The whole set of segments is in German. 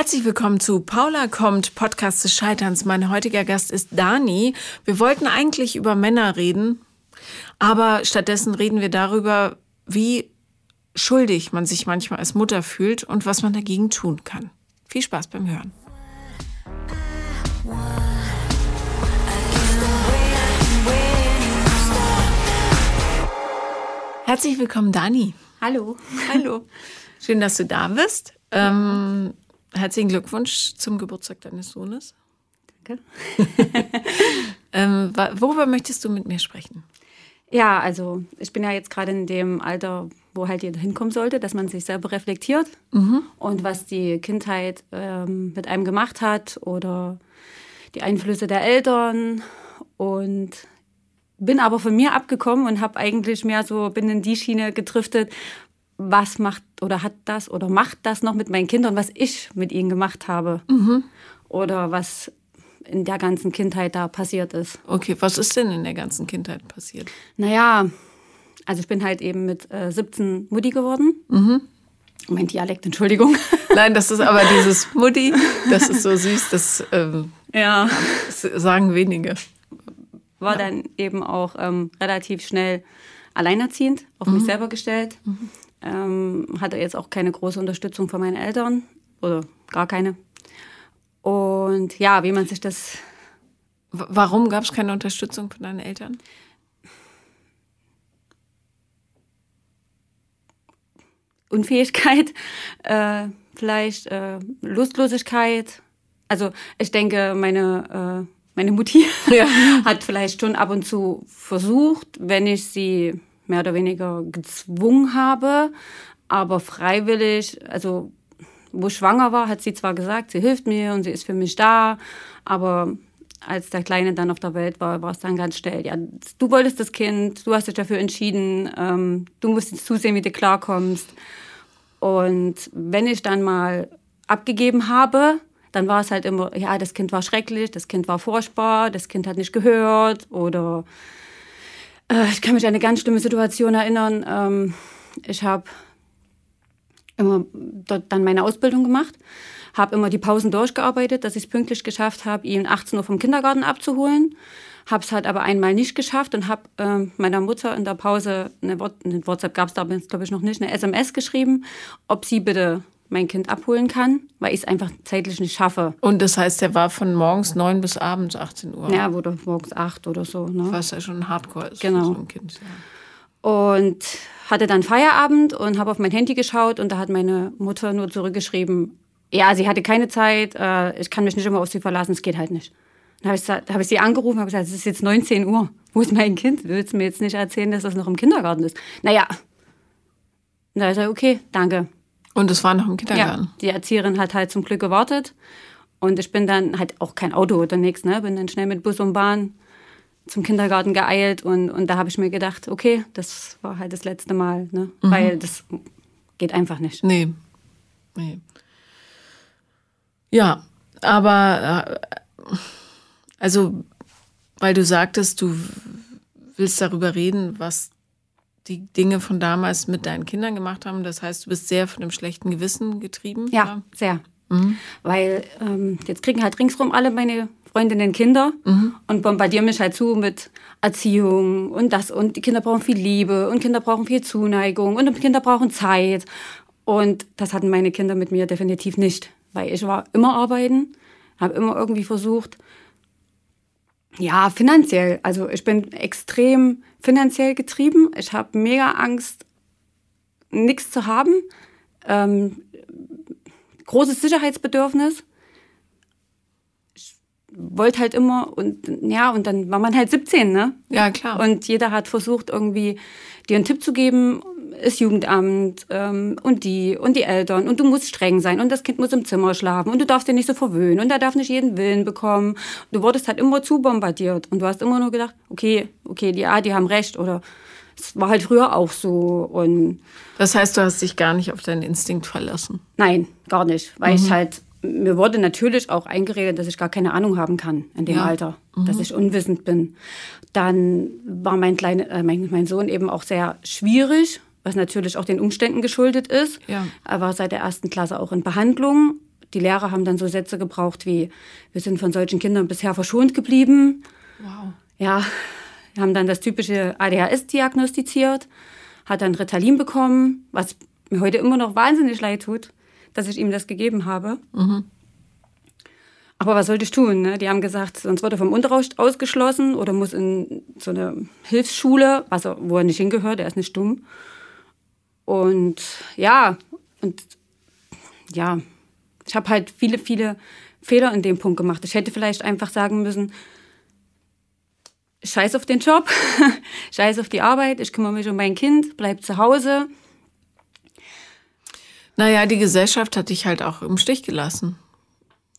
Herzlich willkommen zu Paula kommt, Podcast des Scheiterns. Mein heutiger Gast ist Dani. Wir wollten eigentlich über Männer reden, aber stattdessen reden wir darüber, wie schuldig man sich manchmal als Mutter fühlt und was man dagegen tun kann. Viel Spaß beim Hören. Herzlich willkommen, Dani. Hallo. Hallo. Schön, dass du da bist. Ähm, herzlichen Glückwunsch zum Geburtstag deines Sohnes. Danke. ähm, worüber möchtest du mit mir sprechen? Ja, also ich bin ja jetzt gerade in dem Alter, wo halt jeder hinkommen sollte, dass man sich selber reflektiert mhm. und was die Kindheit ähm, mit einem gemacht hat oder die Einflüsse der Eltern und bin aber von mir abgekommen und habe eigentlich mehr so bin in die Schiene gedriftet, was macht oder hat das oder macht das noch mit meinen Kindern, was ich mit ihnen gemacht habe. Mhm. Oder was in der ganzen Kindheit da passiert ist. Okay, was ist denn in der ganzen Kindheit passiert? Naja, also ich bin halt eben mit äh, 17 Mutti geworden. Mhm. Mein Dialekt, Entschuldigung. Nein, das ist aber dieses Mutti, das ist so süß, das, ähm, ja. das sagen wenige. War ja. dann eben auch ähm, relativ schnell alleinerziehend, auf mhm. mich selber gestellt. Mhm. Ähm, hatte jetzt auch keine große Unterstützung von meinen Eltern oder gar keine. Und ja, wie man sich das. Warum gab es keine Unterstützung von deinen Eltern? Unfähigkeit, äh, vielleicht äh, Lustlosigkeit. Also ich denke, meine, äh, meine Mutti ja. hat vielleicht schon ab und zu versucht, wenn ich sie mehr oder weniger gezwungen habe, aber freiwillig, also wo ich schwanger war, hat sie zwar gesagt, sie hilft mir und sie ist für mich da, aber als der Kleine dann auf der Welt war, war es dann ganz schnell, ja, du wolltest das Kind, du hast dich dafür entschieden, ähm, du musst jetzt zusehen, wie du klarkommst. Und wenn ich dann mal abgegeben habe, dann war es halt immer, ja, das Kind war schrecklich, das Kind war furchtbar, das Kind hat nicht gehört oder äh, ich kann mich an eine ganz schlimme Situation erinnern. Ähm, ich habe immer dort dann meine Ausbildung gemacht, habe immer die Pausen durchgearbeitet, dass ich es pünktlich geschafft habe, ihn 18 Uhr vom Kindergarten abzuholen. Habe es halt aber einmal nicht geschafft und habe äh, meiner Mutter in der Pause, eine, eine WhatsApp gab es da glaube ich noch nicht, eine SMS geschrieben, ob sie bitte mein Kind abholen kann, weil ich es einfach zeitlich nicht schaffe. Und das heißt, der war von morgens 9 bis abends 18 Uhr? Ja, oder morgens 8 oder so. Ne? Was ja schon Hardcore ist genau. für so ein Kind. Ja. Und hatte dann Feierabend und habe auf mein Handy geschaut und da hat meine Mutter nur zurückgeschrieben, ja, sie hatte keine Zeit, äh, ich kann mich nicht immer auf sie verlassen, es geht halt nicht. Dann habe ich, hab ich sie angerufen und habe gesagt, es ist jetzt 19 Uhr. Wo ist mein Kind? Willst du mir jetzt nicht erzählen, dass das noch im Kindergarten ist? Naja. Und da ist er, okay, danke. Und es war noch im Kindergarten? Ja, die Erzieherin hat halt zum Glück gewartet. Und ich bin dann halt auch kein Auto oder nichts, ne? Bin dann schnell mit Bus und Bahn zum Kindergarten geeilt und, und da habe ich mir gedacht, okay, das war halt das letzte Mal, ne? Mhm. Weil das geht einfach nicht. Nee. Nee. Ja, aber äh, also, weil du sagtest, du willst darüber reden, was die Dinge von damals mit deinen Kindern gemacht haben. Das heißt, du bist sehr von dem schlechten Gewissen getrieben. Ja, ja? sehr. Mhm. Weil ähm, jetzt kriegen halt ringsrum alle meine Freundinnen Kinder mhm. und bombardieren mich halt zu mit Erziehung und das. Und die Kinder brauchen viel Liebe und Kinder brauchen viel Zuneigung und Kinder brauchen Zeit. Und das hatten meine Kinder mit mir definitiv nicht. Weil ich war immer arbeiten, habe immer irgendwie versucht, ja, finanziell. Also ich bin extrem finanziell getrieben. Ich habe mega Angst, nichts zu haben. Ähm, großes Sicherheitsbedürfnis. Ich wollte halt immer und ja, und dann war man halt 17, ne? Ja, klar. Und jeder hat versucht, irgendwie dir einen Tipp zu geben, das Jugendamt ähm, und die und die Eltern und du musst streng sein und das Kind muss im Zimmer schlafen und du darfst dir nicht so verwöhnen und er darf nicht jeden Willen bekommen. Du wurdest halt immer zu bombardiert und du hast immer nur gedacht, okay, okay, die, ja, die haben recht oder es war halt früher auch so und das heißt, du hast dich gar nicht auf deinen Instinkt verlassen? Nein, gar nicht, weil mhm. ich halt mir wurde natürlich auch eingeredet, dass ich gar keine Ahnung haben kann in dem ja. Alter, mhm. dass ich unwissend bin. Dann war mein, kleine, äh, mein, mein Sohn eben auch sehr schwierig was natürlich auch den Umständen geschuldet ist. Ja. Er war seit der ersten Klasse auch in Behandlung. die Lehrer haben dann so Sätze gebraucht wie, wir sind von solchen Kindern bisher verschont geblieben. Wow. Ja, wir haben dann das typische ADHS diagnostiziert, hat dann Ritalin bekommen, was mir heute immer noch wahnsinnig leid tut, dass ich ihm das gegeben habe. Mhm. Aber was sollte ich tun? Ne? Die haben gesagt, sonst wird er vom Unterricht ausgeschlossen oder muss in so eine Hilfsschule, was er, wo er nicht hingehört, er ist nicht dumm. Und ja, und ja, ich habe halt viele, viele Fehler in dem Punkt gemacht. Ich hätte vielleicht einfach sagen müssen, scheiß auf den Job, scheiß auf die Arbeit, ich kümmere mich um mein Kind, bleib zu Hause. Naja, die Gesellschaft hat dich halt auch im Stich gelassen.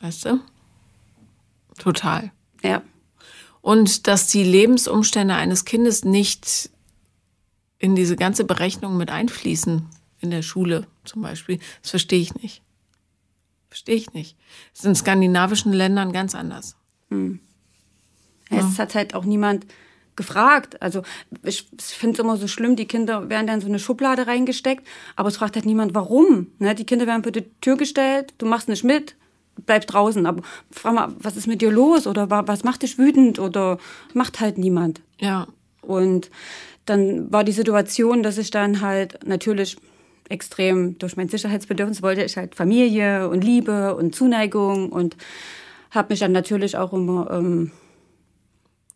Weißt du? Total. Ja. Und dass die Lebensumstände eines Kindes nicht in diese ganze Berechnung mit einfließen, in der Schule zum Beispiel, das verstehe ich nicht. Verstehe ich nicht. Das ist in skandinavischen Ländern ganz anders. Hm. Es hat halt auch niemand gefragt. Also ich finde es immer so schlimm, die Kinder werden dann in so eine Schublade reingesteckt, aber es fragt halt niemand, warum. Ne? Die Kinder werden vor die Tür gestellt, du machst nicht mit, bleib draußen. Aber frag mal, was ist mit dir los? Oder was macht dich wütend? Oder macht halt niemand. Ja. Und dann war die Situation, dass ich dann halt natürlich extrem durch mein Sicherheitsbedürfnis wollte ich halt Familie und Liebe und Zuneigung und habe mich dann natürlich auch immer ähm,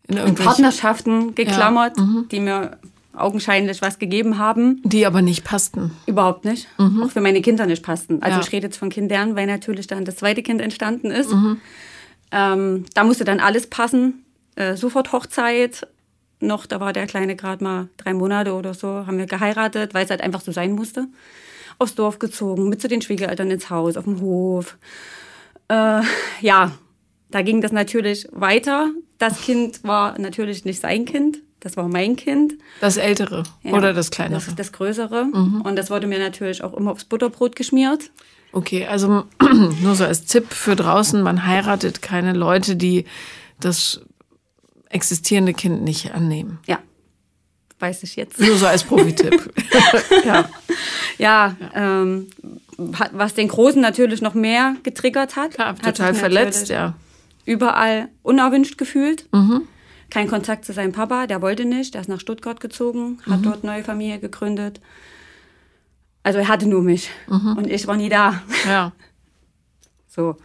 in, in Partnerschaften geklammert, ja. mhm. die mir augenscheinlich was gegeben haben. Die aber nicht passten. Überhaupt nicht. Mhm. Auch für meine Kinder nicht passten. Also ja. ich rede jetzt von Kindern, weil natürlich dann das zweite Kind entstanden ist. Mhm. Ähm, da musste dann alles passen. Äh, sofort Hochzeit. Noch, da war der Kleine gerade mal drei Monate oder so, haben wir geheiratet, weil es halt einfach so sein musste. Aufs Dorf gezogen, mit zu den Schwiegereltern ins Haus, auf dem Hof. Äh, ja, da ging das natürlich weiter. Das Kind war natürlich nicht sein Kind, das war mein Kind. Das ältere ja, oder das kleinere? Das, das größere. Mhm. Und das wurde mir natürlich auch immer aufs Butterbrot geschmiert. Okay, also nur so als Tipp für draußen, man heiratet keine Leute, die das existierende Kind nicht annehmen. Ja, weiß ich jetzt. Nur so als Profi-Tipp. ja, ja, ja. Ähm, was den Großen natürlich noch mehr getriggert hat. Klar, total verletzt, ja überall unerwünscht gefühlt. Mhm. Kein Kontakt zu seinem Papa, der wollte nicht, der ist nach Stuttgart gezogen, hat mhm. dort neue Familie gegründet. Also er hatte nur mich mhm. und ich war nie da. Ja. So.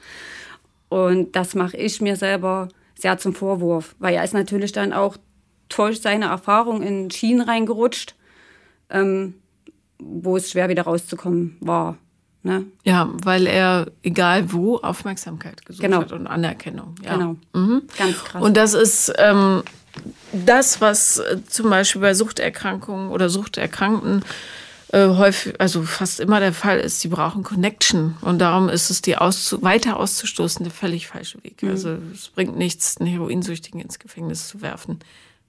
Und das mache ich mir selber sehr zum Vorwurf, weil er ist natürlich dann auch durch seine Erfahrung in Schienen reingerutscht, ähm, wo es schwer wieder rauszukommen war. Ne? Ja, weil er egal wo Aufmerksamkeit gesucht genau. hat und Anerkennung. Ja. Genau. Mhm. Ganz krass. Und das ist ähm, das, was äh, zum Beispiel bei Suchterkrankungen oder Suchterkrankten äh, häufig, also fast immer der Fall ist, sie brauchen Connection. Und darum ist es die auszu weiter auszustoßen der völlig falsche Weg. Mhm. Also es bringt nichts, einen Heroinsüchtigen ins Gefängnis zu werfen.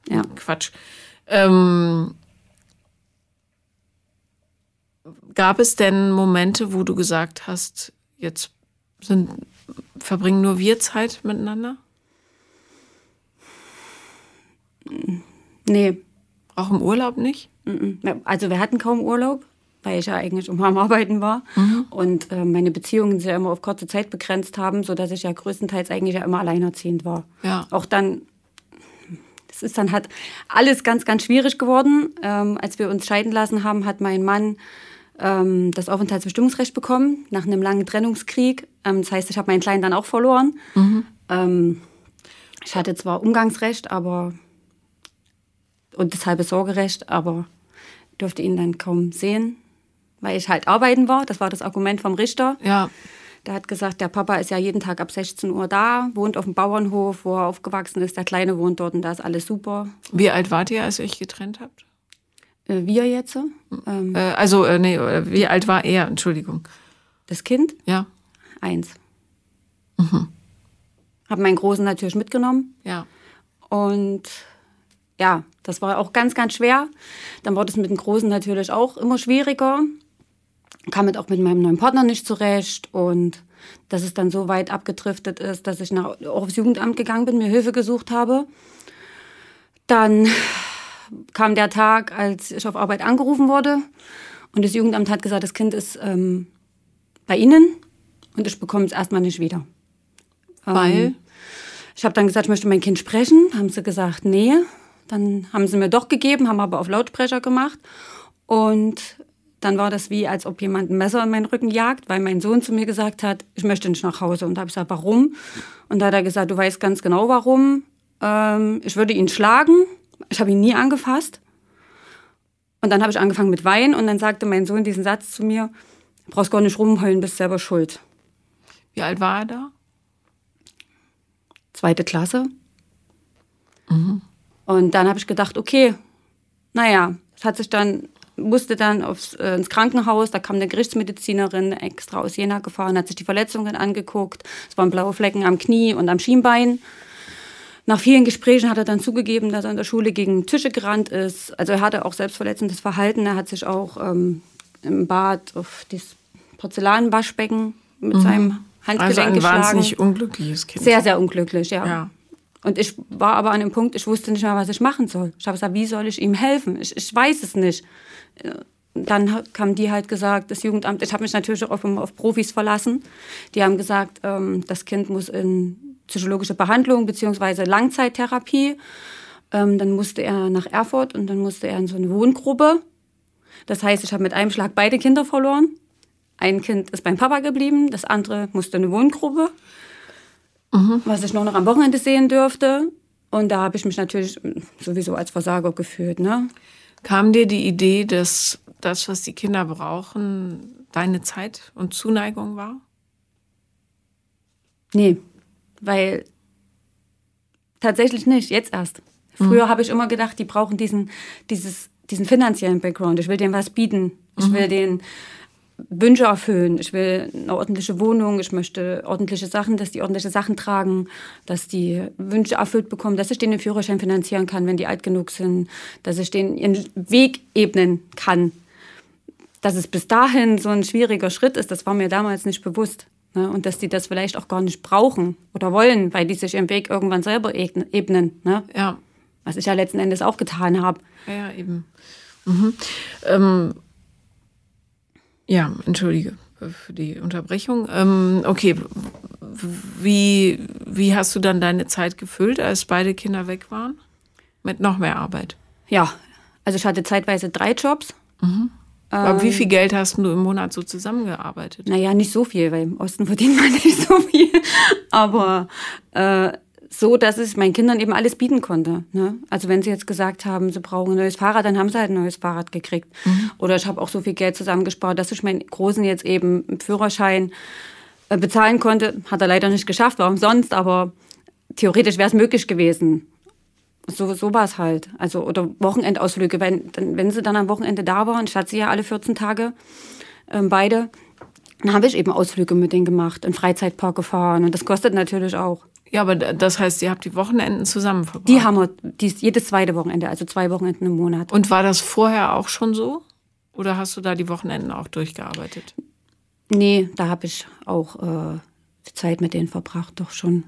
Ja. Quatsch. Ähm, Gab es denn Momente, wo du gesagt hast, jetzt sind, verbringen nur wir Zeit miteinander? Nee. Auch im Urlaub nicht? Also wir hatten kaum Urlaub, weil ich ja eigentlich immer am Arbeiten war. Mhm. Und äh, meine Beziehungen sich ja immer auf kurze Zeit begrenzt haben, sodass ich ja größtenteils eigentlich ja immer alleinerziehend war. Ja. Auch dann, es ist dann halt alles ganz, ganz schwierig geworden. Ähm, als wir uns scheiden lassen haben, hat mein Mann ähm, das Aufenthaltsbestimmungsrecht bekommen nach einem langen Trennungskrieg. Ähm, das heißt, ich habe meinen Kleinen dann auch verloren. Mhm. Ähm, ich hatte zwar Umgangsrecht, aber und das halbe Sorgerecht, aber durfte ihn dann kaum sehen, weil ich halt arbeiten war. Das war das Argument vom Richter. Ja. Der hat gesagt, der Papa ist ja jeden Tag ab 16 Uhr da, wohnt auf dem Bauernhof, wo er aufgewachsen ist. Der Kleine wohnt dort und da ist alles super. Wie alt wart ihr, als ihr euch getrennt habt? Äh, wir jetzt? Ähm, äh, also, äh, nee, äh, wie alt war er? Entschuldigung. Das Kind? Ja. Eins. Mhm. Hab meinen Großen natürlich mitgenommen. Ja. Und ja, das war auch ganz, ganz schwer. Dann wurde es mit dem Großen natürlich auch immer schwieriger. Kam mit auch mit meinem neuen Partner nicht zurecht und dass es dann so weit abgedriftet ist, dass ich nach, auch aufs Jugendamt gegangen bin, mir Hilfe gesucht habe. Dann kam der Tag, als ich auf Arbeit angerufen wurde und das Jugendamt hat gesagt, das Kind ist ähm, bei Ihnen und ich bekomme es erstmal nicht wieder. Weil? Ähm, ich habe dann gesagt, ich möchte mein Kind sprechen. Haben sie gesagt, nee. Dann haben sie mir doch gegeben, haben aber auf Lautsprecher gemacht. Und dann war das wie, als ob jemand ein Messer in meinen Rücken jagt, weil mein Sohn zu mir gesagt hat, ich möchte nicht nach Hause. Und da habe ich gesagt, warum? Und da hat er gesagt, du weißt ganz genau warum. Ähm, ich würde ihn schlagen. Ich habe ihn nie angefasst. Und dann habe ich angefangen mit Weinen und dann sagte mein Sohn diesen Satz zu mir, du brauchst gar nicht rumheulen, bist selber schuld. Wie alt war er da? Zweite Klasse. Mhm. Und dann habe ich gedacht, okay, naja, es hat sich dann, musste dann aufs, äh, ins Krankenhaus, da kam eine Gerichtsmedizinerin extra aus Jena gefahren, hat sich die Verletzungen angeguckt. Es waren blaue Flecken am Knie und am Schienbein. Nach vielen Gesprächen hat er dann zugegeben, dass er in der Schule gegen Tische gerannt ist. Also er hatte auch selbstverletzendes Verhalten. Er hat sich auch ähm, im Bad auf das Porzellanwaschbecken mit mhm. seinem Handgelenk also ein geschlagen. wahnsinnig unglückliches Kind. Sehr, sehr unglücklich, ja. ja. Und ich war aber an dem Punkt, ich wusste nicht mehr, was ich machen soll. Ich habe gesagt, wie soll ich ihm helfen? Ich, ich weiß es nicht. Dann haben die halt gesagt, das Jugendamt, ich habe mich natürlich auch auf, auf Profis verlassen. Die haben gesagt, ähm, das Kind muss in psychologische Behandlung beziehungsweise Langzeittherapie. Ähm, dann musste er nach Erfurt und dann musste er in so eine Wohngruppe. Das heißt, ich habe mit einem Schlag beide Kinder verloren. Ein Kind ist beim Papa geblieben, das andere musste in eine Wohngruppe, mhm. was ich nur noch am Wochenende sehen dürfte. Und da habe ich mich natürlich sowieso als Versager gefühlt. Ne? Kam dir die Idee, dass das, was die Kinder brauchen, deine Zeit und Zuneigung war? Nee, weil tatsächlich nicht, jetzt erst. Früher mhm. habe ich immer gedacht, die brauchen diesen, dieses, diesen finanziellen Background. Ich will denen was bieten. Ich mhm. will denen Wünsche erfüllen. Ich will eine ordentliche Wohnung. Ich möchte ordentliche Sachen, dass die ordentliche Sachen tragen, dass die Wünsche erfüllt bekommen, dass ich denen den Führerschein finanzieren kann, wenn die alt genug sind, dass ich denen ihren Weg ebnen kann. Dass es bis dahin so ein schwieriger Schritt ist, das war mir damals nicht bewusst. Ne? Und dass die das vielleicht auch gar nicht brauchen oder wollen, weil die sich ihren Weg irgendwann selber ebnen. Ne? Ja. Was ich ja letzten Endes auch getan habe. Ja, eben. Mhm. Ähm, ja, entschuldige für die Unterbrechung. Ähm, okay, wie, wie hast du dann deine Zeit gefüllt, als beide Kinder weg waren? Mit noch mehr Arbeit? Ja, also ich hatte zeitweise drei Jobs. Mhm. Aber ähm, wie viel Geld hast du im Monat so zusammengearbeitet? Naja, nicht so viel, weil im Osten verdient man nicht so viel. Aber äh, so, dass ich meinen Kindern eben alles bieten konnte. Ne? Also wenn sie jetzt gesagt haben, sie brauchen ein neues Fahrrad, dann haben sie halt ein neues Fahrrad gekriegt. Mhm. Oder ich habe auch so viel Geld zusammengespart, dass ich meinen Großen jetzt eben einen Führerschein äh, bezahlen konnte. Hat er leider nicht geschafft, warum sonst, aber theoretisch wäre es möglich gewesen so, so war es halt. Also, oder Wochenendausflüge. Wenn, dann, wenn sie dann am Wochenende da waren, ich hatte sie ja alle 14 Tage, ähm, beide, dann habe ich eben Ausflüge mit denen gemacht, in Freizeitpark gefahren. Und das kostet natürlich auch. Ja, aber das heißt, ihr habt die Wochenenden zusammen verbracht? Die haben wir, die, jedes zweite Wochenende, also zwei Wochenenden im Monat. Und war das vorher auch schon so? Oder hast du da die Wochenenden auch durchgearbeitet? Nee, da habe ich auch äh, Zeit mit denen verbracht, doch schon.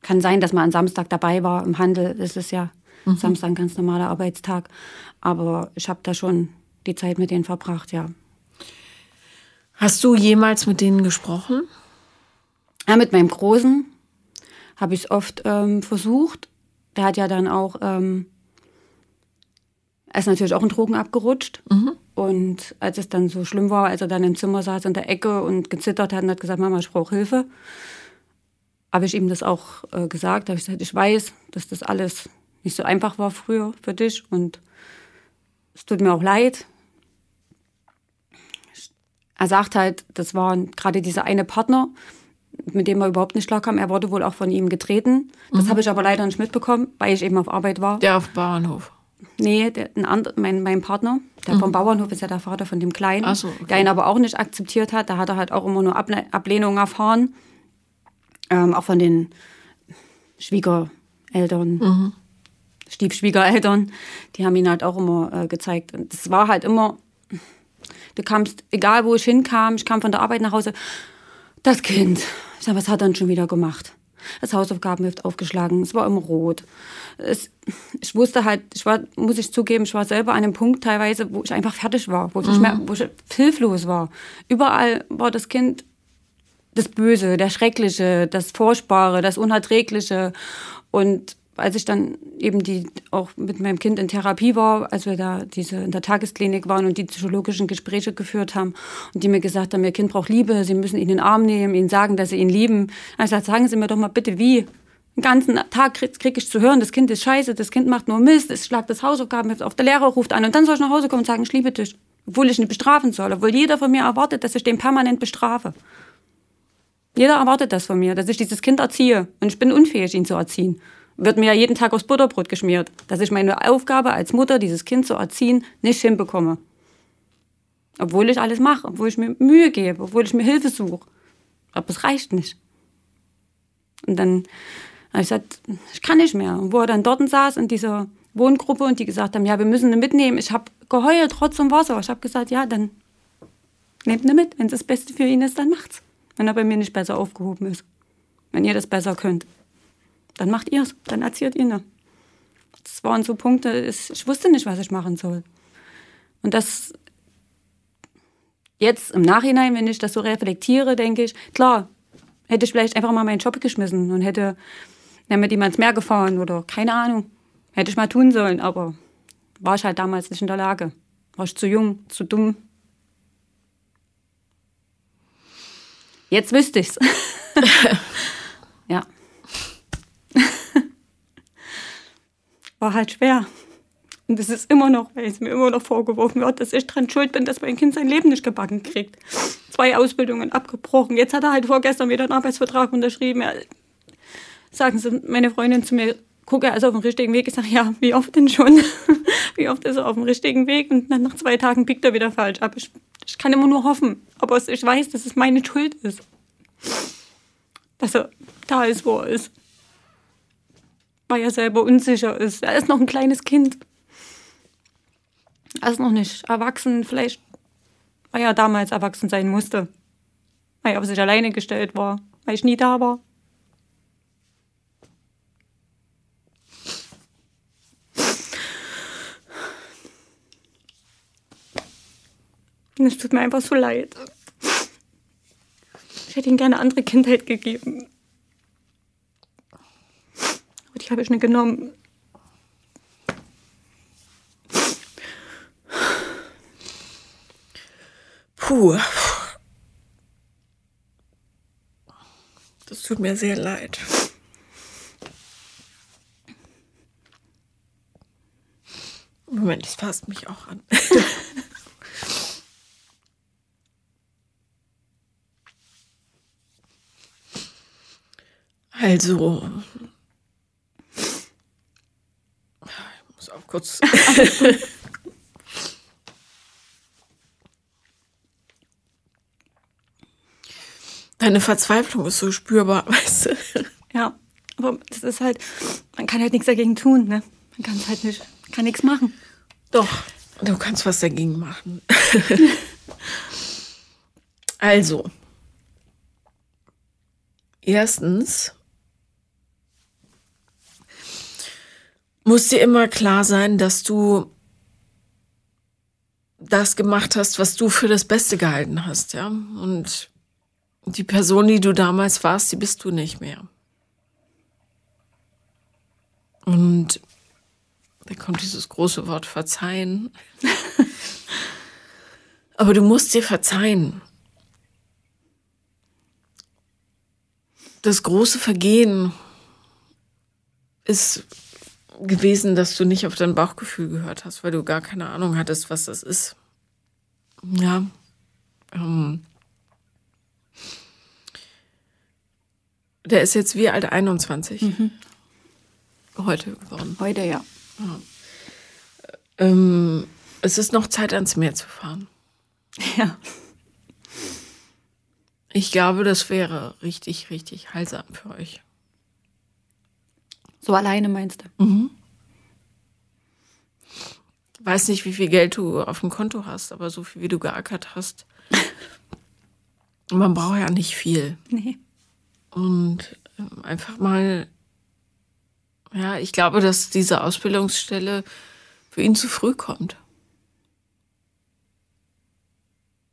Kann sein, dass man am Samstag dabei war im Handel. Das ist ja mhm. Samstag ein ganz normaler Arbeitstag. Aber ich habe da schon die Zeit mit denen verbracht, ja. Hast du jemals mit denen gesprochen? Ja, mit meinem Großen habe ich es oft ähm, versucht. Der hat ja dann auch, ähm, er ist natürlich auch in Drogen abgerutscht. Mhm. Und als es dann so schlimm war, als er dann im Zimmer saß in der Ecke und gezittert hat und hat gesagt, Mama, ich brauche Hilfe, habe ich ihm das auch äh, gesagt. Habe ich gesagt, ich weiß, dass das alles nicht so einfach war früher für dich und es tut mir auch leid. Er sagt halt, das war gerade dieser eine Partner, mit dem er überhaupt nicht klarkam. Er wurde wohl auch von ihm getreten. Das mhm. habe ich aber leider nicht mitbekommen, weil ich eben auf Arbeit war. Der auf Bauernhof? Nee, der, ein and, mein, mein Partner, der mhm. vom Bauernhof ist ja der Vater von dem Kleinen, so, okay. der ihn aber auch nicht akzeptiert hat. Da hat er halt auch immer nur Ablehnung erfahren ähm, auch von den Schwiegereltern, mhm. Stiefschwiegereltern, die haben ihn halt auch immer äh, gezeigt. Und das war halt immer, du kamst, egal wo ich hinkam, ich kam von der Arbeit nach Hause, das Kind. Ich was hat er denn schon wieder gemacht? Das Hausaufgabenheft aufgeschlagen, es war immer rot. Es, ich wusste halt, ich war, muss ich zugeben, ich war selber an einem Punkt teilweise, wo ich einfach fertig war, wo ich, mhm. mehr, wo ich hilflos war. Überall war das Kind das Böse, der Schreckliche, das Furchtbare, das Unerträgliche. Und als ich dann eben die auch mit meinem Kind in Therapie war, als wir da diese in der Tagesklinik waren und die psychologischen Gespräche geführt haben und die mir gesagt haben, ihr Kind braucht Liebe, sie müssen ihn in den Arm nehmen, ihn sagen, dass sie ihn lieben. Also sagen Sie mir doch mal bitte wie. Den ganzen Tag krieg, krieg ich zu hören, das Kind ist scheiße, das Kind macht nur Mist, es schlagt das Hausaufgaben auf, der Lehrer ruft an und dann soll ich nach Hause kommen und sagen, ich liebe dich. Obwohl ich ihn bestrafen soll, obwohl jeder von mir erwartet, dass ich den permanent bestrafe. Jeder erwartet das von mir, dass ich dieses Kind erziehe und ich bin unfähig, ihn zu erziehen wird mir ja jeden Tag aufs Butterbrot geschmiert, dass ich meine Aufgabe als Mutter, dieses Kind zu erziehen, nicht hinbekomme. Obwohl ich alles mache, obwohl ich mir Mühe gebe, obwohl ich mir Hilfe suche. Aber es reicht nicht. Und dann habe ich gesagt, ich kann nicht mehr. Und wo er dann dort saß in dieser Wohngruppe und die gesagt haben, ja, wir müssen ihn mitnehmen. Ich habe geheult, trotz und Wasser. Ich habe gesagt, ja, dann nehmt ihn mit. Wenn es das Beste für ihn ist, dann macht's. Wenn er bei mir nicht besser aufgehoben ist. Wenn ihr das besser könnt dann macht ihr es, dann erzählt ihr. Das waren so Punkte, ich wusste nicht, was ich machen soll. Und das jetzt im Nachhinein, wenn ich das so reflektiere, denke ich, klar, hätte ich vielleicht einfach mal meinen Job geschmissen und hätte mit ihm ans Meer gefahren oder keine Ahnung. Hätte ich mal tun sollen, aber war ich halt damals nicht in der Lage. War ich zu jung, zu dumm. Jetzt wüsste ich's. ja. War halt schwer. Und es ist immer noch, weil es mir immer noch vorgeworfen wird, dass ich dran schuld bin, dass mein Kind sein Leben nicht gebacken kriegt. Zwei Ausbildungen abgebrochen. Jetzt hat er halt vorgestern wieder einen Arbeitsvertrag unterschrieben. Ja, sagen sie, meine Freundin zu mir, gucke, er ist auf dem richtigen Weg. Ich sage, ja, wie oft denn schon? wie oft ist er auf dem richtigen Weg? Und dann nach zwei Tagen biegt er wieder falsch ab. Ich, ich kann immer nur hoffen. Aber ich weiß, dass es meine Schuld ist. Dass er da ist, wo er ist weil er selber unsicher ist. Er ist noch ein kleines Kind. Er ist noch nicht erwachsen, vielleicht weil er damals erwachsen sein musste. Weil er auf sich alleine gestellt war, weil ich nie da war. Und es tut mir einfach so leid. Ich hätte ihm gerne andere Kindheit gegeben die habe ich genommen. Puh. Das tut mir sehr leid. Moment, das fasst mich auch an. also, kurz. Deine Verzweiflung ist so spürbar, weißt du? Ja, aber das ist halt, man kann halt nichts dagegen tun, ne? Man kann es halt nicht, kann nichts machen. Doch, du kannst was dagegen machen. also, erstens muss dir immer klar sein, dass du das gemacht hast, was du für das Beste gehalten hast, ja. Und die Person, die du damals warst, die bist du nicht mehr. Und da kommt dieses große Wort verzeihen. Aber du musst dir verzeihen. Das große Vergehen ist gewesen, dass du nicht auf dein Bauchgefühl gehört hast, weil du gar keine Ahnung hattest, was das ist. Ja. Ähm, der ist jetzt wie alt 21. Mhm. Heute geworden. Heute, ja. ja. Ähm, es ist noch Zeit, ans Meer zu fahren. Ja. Ich glaube, das wäre richtig, richtig heilsam für euch. So alleine meinst du? Mhm. Weiß nicht, wie viel Geld du auf dem Konto hast, aber so viel, wie du geackert hast. Man braucht ja nicht viel. Nee. Und ähm, einfach mal, ja, ich glaube, dass diese Ausbildungsstelle für ihn zu früh kommt.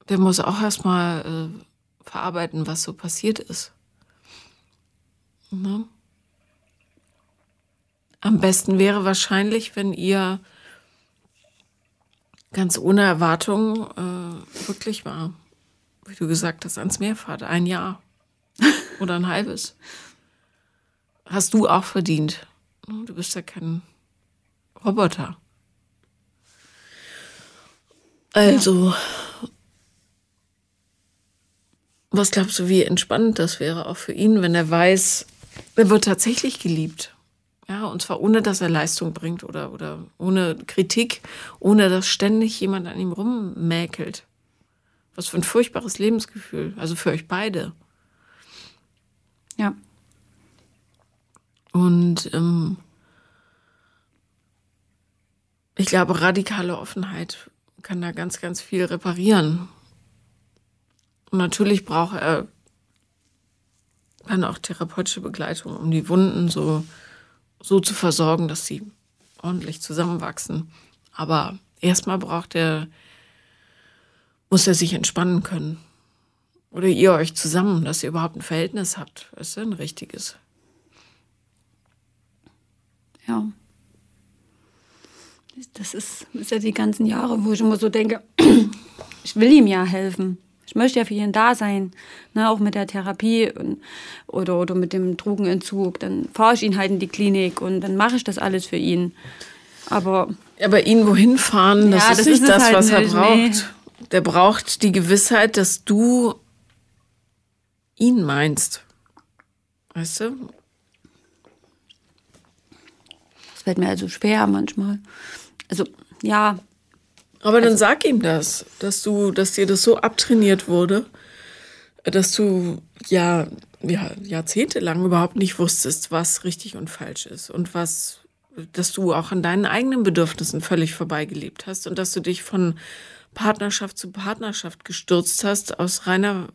Der muss auch erstmal äh, verarbeiten, was so passiert ist. Ne? Am besten wäre wahrscheinlich, wenn ihr ganz ohne Erwartung äh, wirklich mal, wie du gesagt hast, ans Meer fahrt. Ein Jahr oder ein halbes. Hast du auch verdient. Du bist ja kein Roboter. Also, ja. was glaubst du, wie entspannend das wäre auch für ihn, wenn er weiß, er wird tatsächlich geliebt? Ja, und zwar ohne, dass er Leistung bringt oder, oder ohne Kritik, ohne dass ständig jemand an ihm rummäkelt. Was für ein furchtbares Lebensgefühl. Also für euch beide. Ja. Und ähm, ich glaube, radikale Offenheit kann da ganz, ganz viel reparieren. Und natürlich braucht er dann auch therapeutische Begleitung, um die Wunden so so zu versorgen, dass sie ordentlich zusammenwachsen. Aber erstmal braucht er, muss er sich entspannen können. Oder ihr euch zusammen, dass ihr überhaupt ein Verhältnis habt. Du, ein richtiges. Ja. Das ist, ist ja die ganzen Jahre, wo ich immer so denke, ich will ihm ja helfen. Ich möchte ja für ihn da sein, ne, auch mit der Therapie und, oder, oder mit dem Drogenentzug. Dann fahre ich ihn halt in die Klinik und dann mache ich das alles für ihn. Aber, Aber ihn wohin fahren, das, ja, ist, das nicht ist das, halt was er braucht. Nee. Der braucht die Gewissheit, dass du ihn meinst. Weißt du? Das fällt mir also schwer manchmal. Also, ja, aber dann also, sag ihm das, dass du, dass dir das so abtrainiert wurde, dass du ja, ja jahrzehntelang überhaupt nicht wusstest, was richtig und falsch ist und was, dass du auch an deinen eigenen Bedürfnissen völlig vorbeigelebt hast und dass du dich von Partnerschaft zu Partnerschaft gestürzt hast aus reiner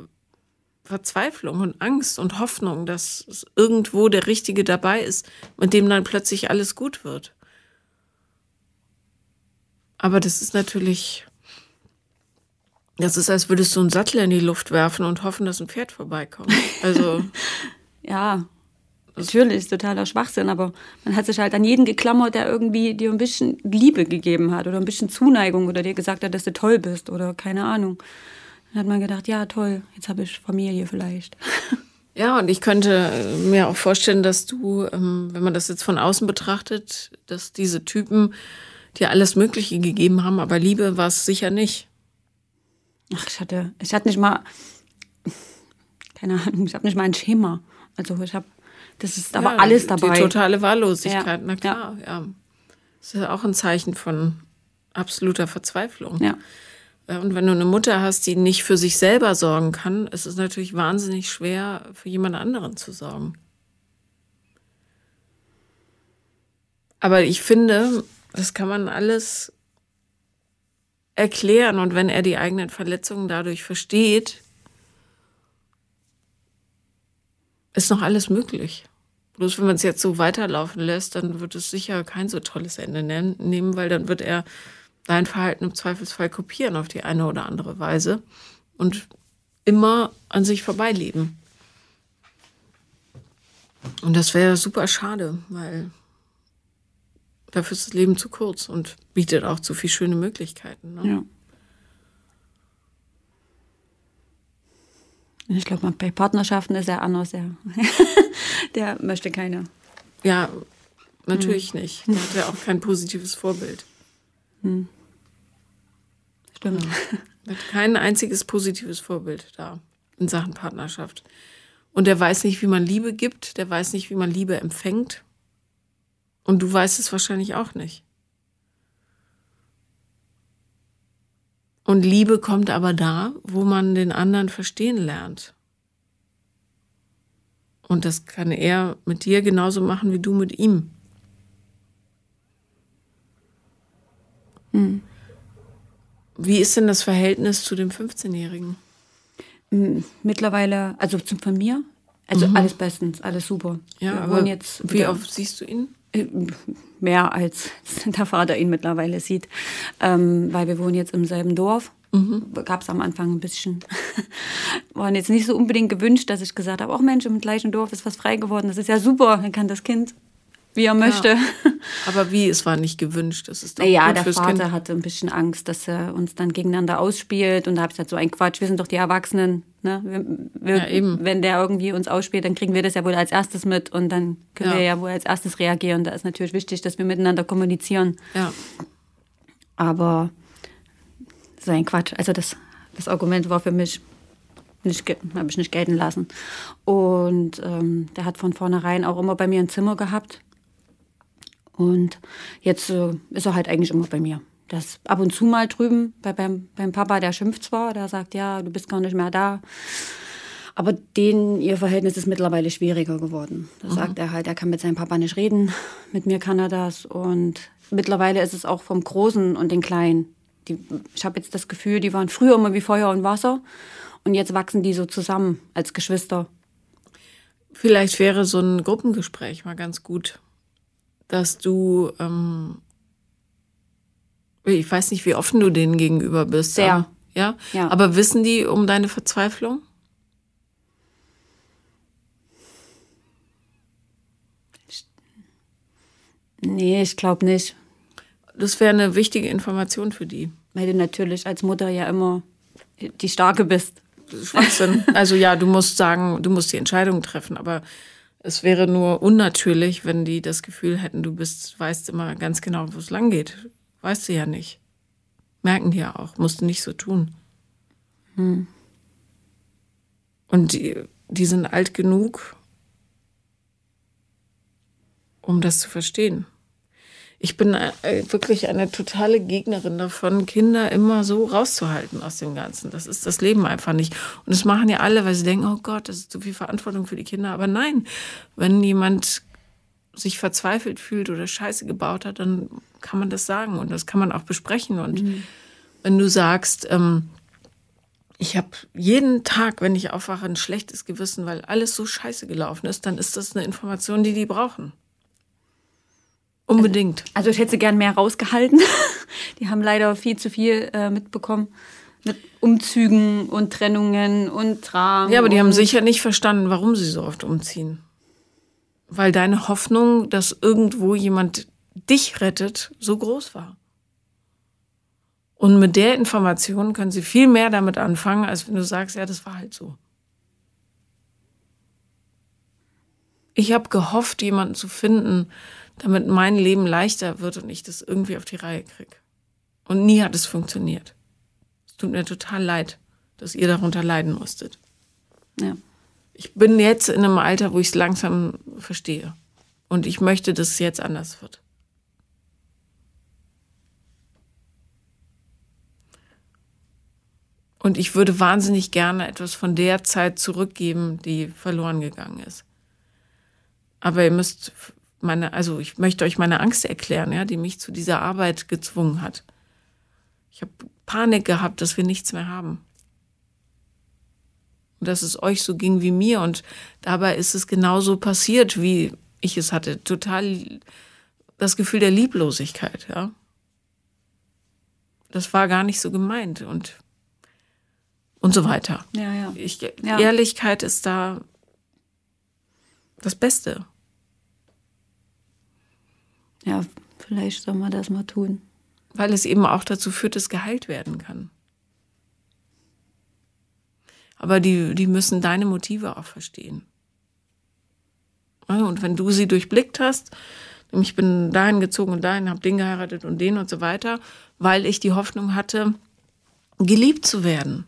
Verzweiflung und Angst und Hoffnung, dass irgendwo der Richtige dabei ist, mit dem dann plötzlich alles gut wird. Aber das ist natürlich, das ist, als würdest du einen Sattel in die Luft werfen und hoffen, dass ein Pferd vorbeikommt. Also. ja, natürlich, ist totaler Schwachsinn, aber man hat sich halt an jeden geklammert, der irgendwie dir ein bisschen Liebe gegeben hat oder ein bisschen Zuneigung oder dir gesagt hat, dass du toll bist oder keine Ahnung. Dann hat man gedacht, ja, toll, jetzt habe ich Familie vielleicht. Ja, und ich könnte mir auch vorstellen, dass du, ähm, wenn man das jetzt von außen betrachtet, dass diese Typen dir alles Mögliche gegeben haben, aber Liebe war es sicher nicht. Ach, ich hatte, ich hatte nicht mal, keine Ahnung, ich habe nicht mal ein Schema. Also ich habe, das ist aber ja, alles dabei. Die totale Wahllosigkeit, ja. na klar, ja. ja. Das ist ja auch ein Zeichen von absoluter Verzweiflung. Ja. Und wenn du eine Mutter hast, die nicht für sich selber sorgen kann, ist es natürlich wahnsinnig schwer, für jemand anderen zu sorgen. Aber ich finde, das kann man alles erklären und wenn er die eigenen Verletzungen dadurch versteht, ist noch alles möglich. Bloß wenn man es jetzt so weiterlaufen lässt, dann wird es sicher kein so tolles Ende nehmen, weil dann wird er dein Verhalten im Zweifelsfall kopieren auf die eine oder andere Weise und immer an sich vorbeileben. Und das wäre super schade, weil Dafür ist das Leben zu kurz und bietet auch zu viel schöne Möglichkeiten. Ne? Ja. Ich glaube, bei Partnerschaften ist er anders. Der, der möchte keine. Ja, natürlich hm. nicht. Der hat ja auch kein positives Vorbild. Hm. Stimmt. Ja. Er hat kein einziges positives Vorbild da in Sachen Partnerschaft. Und der weiß nicht, wie man Liebe gibt, der weiß nicht, wie man Liebe empfängt. Und du weißt es wahrscheinlich auch nicht. Und Liebe kommt aber da, wo man den anderen verstehen lernt. Und das kann er mit dir genauso machen wie du mit ihm. Hm. Wie ist denn das Verhältnis zu dem 15-Jährigen? Hm, mittlerweile, also von mir, also mhm. alles bestens, alles super. Ja, Wir aber jetzt wie oft siehst du ihn? Mehr als der Vater ihn mittlerweile sieht, ähm, weil wir wohnen jetzt im selben Dorf. Mhm. Gab es am Anfang ein bisschen. Waren jetzt nicht so unbedingt gewünscht, dass ich gesagt habe, auch Mensch, im gleichen Dorf ist was frei geworden. Das ist ja super, dann kann das Kind, wie er möchte. Ja. Aber wie, es war nicht gewünscht. Das ist doch ja, der Vater kind. hatte ein bisschen Angst, dass er uns dann gegeneinander ausspielt. Und da habe ich gesagt, so ein Quatsch, wir sind doch die Erwachsenen. Ne? Wir, wir, Ja. Wenn der irgendwie uns ausspielt, dann kriegen wir das ja wohl als erstes mit und dann können Ja. wir ja wohl als erstes reagieren. Da ist natürlich wichtig, dass wir miteinander kommunizieren. Ja. Aber so ein Quatsch. Also das, das Argument war für mich nicht, habe ich nicht gelten lassen. Und ähm, der hat von vornherein auch immer bei mir ein Zimmer gehabt. Und jetzt äh, ist er halt eigentlich immer bei mir. Das ab und zu mal drüben bei, beim, beim Papa, der schimpft zwar, der sagt, ja, du bist gar nicht mehr da. Aber denen, ihr Verhältnis ist mittlerweile schwieriger geworden. Da sagt er halt, er kann mit seinem Papa nicht reden. Mit mir kann er das. Und mittlerweile ist es auch vom Großen und den Kleinen. Die, ich habe jetzt das Gefühl, die waren früher immer wie Feuer und Wasser. Und jetzt wachsen die so zusammen als Geschwister. Vielleicht wäre so ein Gruppengespräch mal ganz gut, dass du, ähm, ich weiß nicht, wie offen du denen gegenüber bist. Sehr. aber- Ja? Ja. Aber wissen die um deine Verzweiflung? Nee, ich glaube nicht. Das wäre eine wichtige Information für die. Weil du natürlich als Mutter ja immer die Starke bist. Schwachsinn. also ja, du musst sagen, du musst die Entscheidung treffen, aber es wäre nur unnatürlich, wenn die das Gefühl hätten, du bist, weißt immer ganz genau, wo es lang geht. Weißt du ja nicht. Merken die ja auch, musst du nicht so tun. Und die, die sind alt genug, um das zu verstehen. Ich bin äh, wirklich eine totale Gegnerin davon, Kinder immer so rauszuhalten aus dem Ganzen. Das ist das Leben einfach nicht. Und das machen ja alle, weil sie denken, oh Gott, das ist zu viel Verantwortung für die Kinder. Aber nein, wenn jemand sich verzweifelt fühlt oder Scheiße gebaut hat, dann kann man das sagen und das kann man auch besprechen. Und wenn du sagst, ähm, ich habe jeden Tag, wenn ich aufwache, ein schlechtes Gewissen, weil alles so scheiße gelaufen ist, dann ist das eine Information, die die brauchen. Unbedingt. Also ich hätte sie gern mehr rausgehalten. Die haben leider viel zu viel äh, mitbekommen. Mit Umzügen und Trennungen und Dramen. Ja, aber die haben sicher nicht verstanden, warum sie so oft umziehen. Weil deine Hoffnung, dass irgendwo jemand dich rettet, so groß war. Und mit der Information können sie viel mehr damit anfangen, als wenn du sagst, ja, das war halt so. Ich habe gehofft, jemanden zu finden, damit mein Leben leichter wird und ich das irgendwie auf die Reihe kriege. Und nie hat es funktioniert. Es tut mir total leid, dass ihr darunter leiden musstet. Ja. Ich bin jetzt in einem Alter, wo ich es langsam verstehe. Und ich möchte, dass es jetzt anders wird. Und ich würde wahnsinnig gerne etwas von der Zeit zurückgeben, die verloren gegangen ist. Aber ihr müsst meine, also ich möchte euch meine Angst erklären, ja, die mich zu dieser Arbeit gezwungen hat. Ich habe Panik gehabt, dass wir nichts mehr haben. Dass es euch so ging wie mir. Und dabei ist es genauso passiert, wie ich es hatte. Total das Gefühl der Lieblosigkeit, ja. Das war gar nicht so gemeint und, und so weiter. Ja, ja. Ich, Ja. Ehrlichkeit ist da das Beste. Ja, vielleicht soll man das mal tun. Weil es eben auch dazu führt, dass geheilt werden kann. Aber die, die müssen deine Motive auch verstehen. Und wenn du sie durchblickt hast, nämlich ich bin dahin gezogen und dahin, habe den geheiratet und den und so weiter, weil ich die Hoffnung hatte, geliebt zu werden.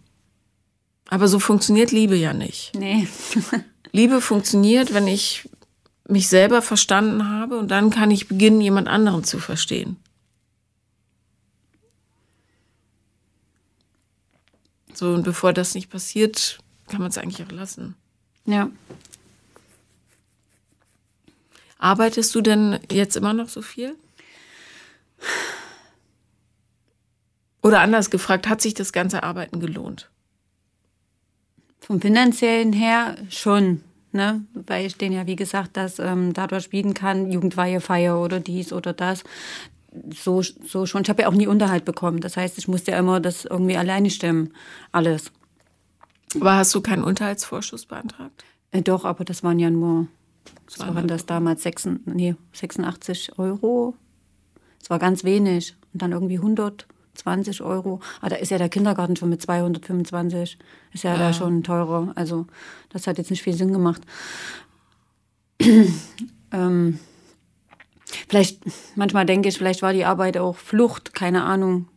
Aber so funktioniert Liebe ja nicht. Nee. Liebe funktioniert, wenn ich mich selber verstanden habe und dann kann ich beginnen, jemand anderen zu verstehen. So, und bevor das nicht passiert, kann man es eigentlich auch lassen. ja. Arbeitest du denn jetzt immer noch so viel? Oder anders gefragt, hat sich das ganze Arbeiten gelohnt? Vom finanziellen her schon, ne? Weil ich denen ja, wie gesagt, das ähm, dadurch bieten kann, Jugendweihefeier oder dies oder das. So, so schon. Ich habe ja auch nie Unterhalt bekommen. Das heißt, ich musste ja immer das irgendwie alleine stemmen. Alles. Aber hast du keinen Unterhaltsvorschuss beantragt? Äh, doch, aber das waren ja nur, was waren das damals, 86, nee, 86 Euro. Das war ganz wenig. Und dann irgendwie 120 Euro. Ah, da ist ja der Kindergarten schon mit 225. Ist ja, ja. da schon teurer. Also das hat jetzt nicht viel Sinn gemacht. ähm, vielleicht, manchmal denke ich, vielleicht war die Arbeit auch Flucht, keine Ahnung.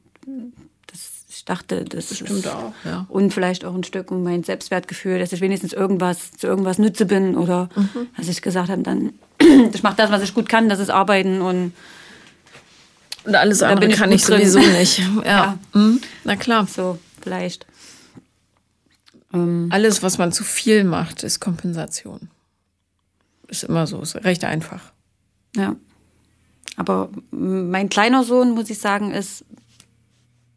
Das, ich dachte, das, stimmt auch, ja. Und vielleicht auch ein Stück um mein Selbstwertgefühl, dass ich wenigstens irgendwas zu irgendwas nütze bin oder mhm. dass ich gesagt habe, dann ich mache das, was ich gut kann, das ist Arbeiten und und alles andere ich kann ich drin. sowieso nicht. Ja. ja. Mhm. Na klar. So, vielleicht. Ähm. Alles, was man zu viel macht, ist Kompensation. Ist immer so, ist recht einfach. Ja. Aber mein kleiner Sohn, muss ich sagen, ist,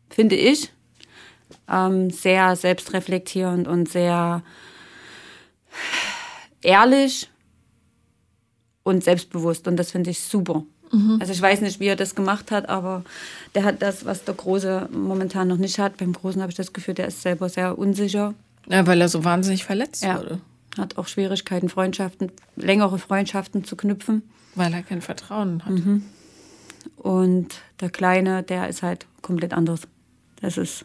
finde ich, ähm, sehr selbstreflektierend und sehr ehrlich und selbstbewusst. Und das finde ich super. Mhm. Also ich weiß nicht, wie er das gemacht hat, aber der hat das, was der Große momentan noch nicht hat. Beim Großen habe ich das Gefühl, der ist selber sehr unsicher. Ja, weil er so wahnsinnig verletzt ja. wurde. Hat auch Schwierigkeiten, Freundschaften, längere Freundschaften zu knüpfen. Weil er kein Vertrauen hat. Mhm. Und der Kleine, der ist halt komplett anders. Das ist,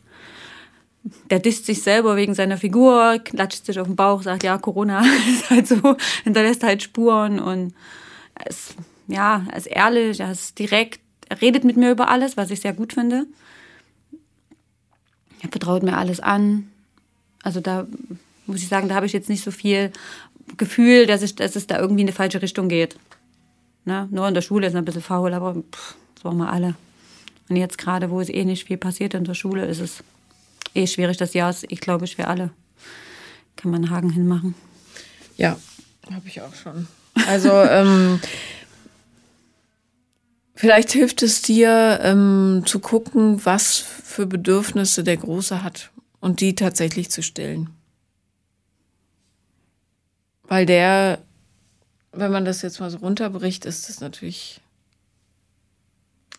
der disst sich selber wegen seiner Figur, klatscht sich auf den Bauch, sagt, ja, Corona ist halt so, hinterlässt halt Spuren und es, ja, er ist ehrlich, er ist direkt, er redet mit mir über alles, was ich sehr gut finde. Er vertraut mir alles an. Also da muss ich sagen, da habe ich jetzt nicht so viel Gefühl, dass, ich, dass es da irgendwie in eine falsche Richtung geht. Ne? Nur in der Schule ist er ein bisschen faul, aber pff, das waren wir alle. Und jetzt gerade, wo es eh nicht viel passiert in der Schule, ist es eh schwierig. Das Jahr ist, ich glaube, für alle. Kann man einen Haken hinmachen. Ja, habe ich auch schon. Also, ähm, vielleicht hilft es dir ähm, zu gucken, was für Bedürfnisse der Große hat und die tatsächlich zu stillen. Weil der wenn man das jetzt mal so runterbricht, ist das natürlich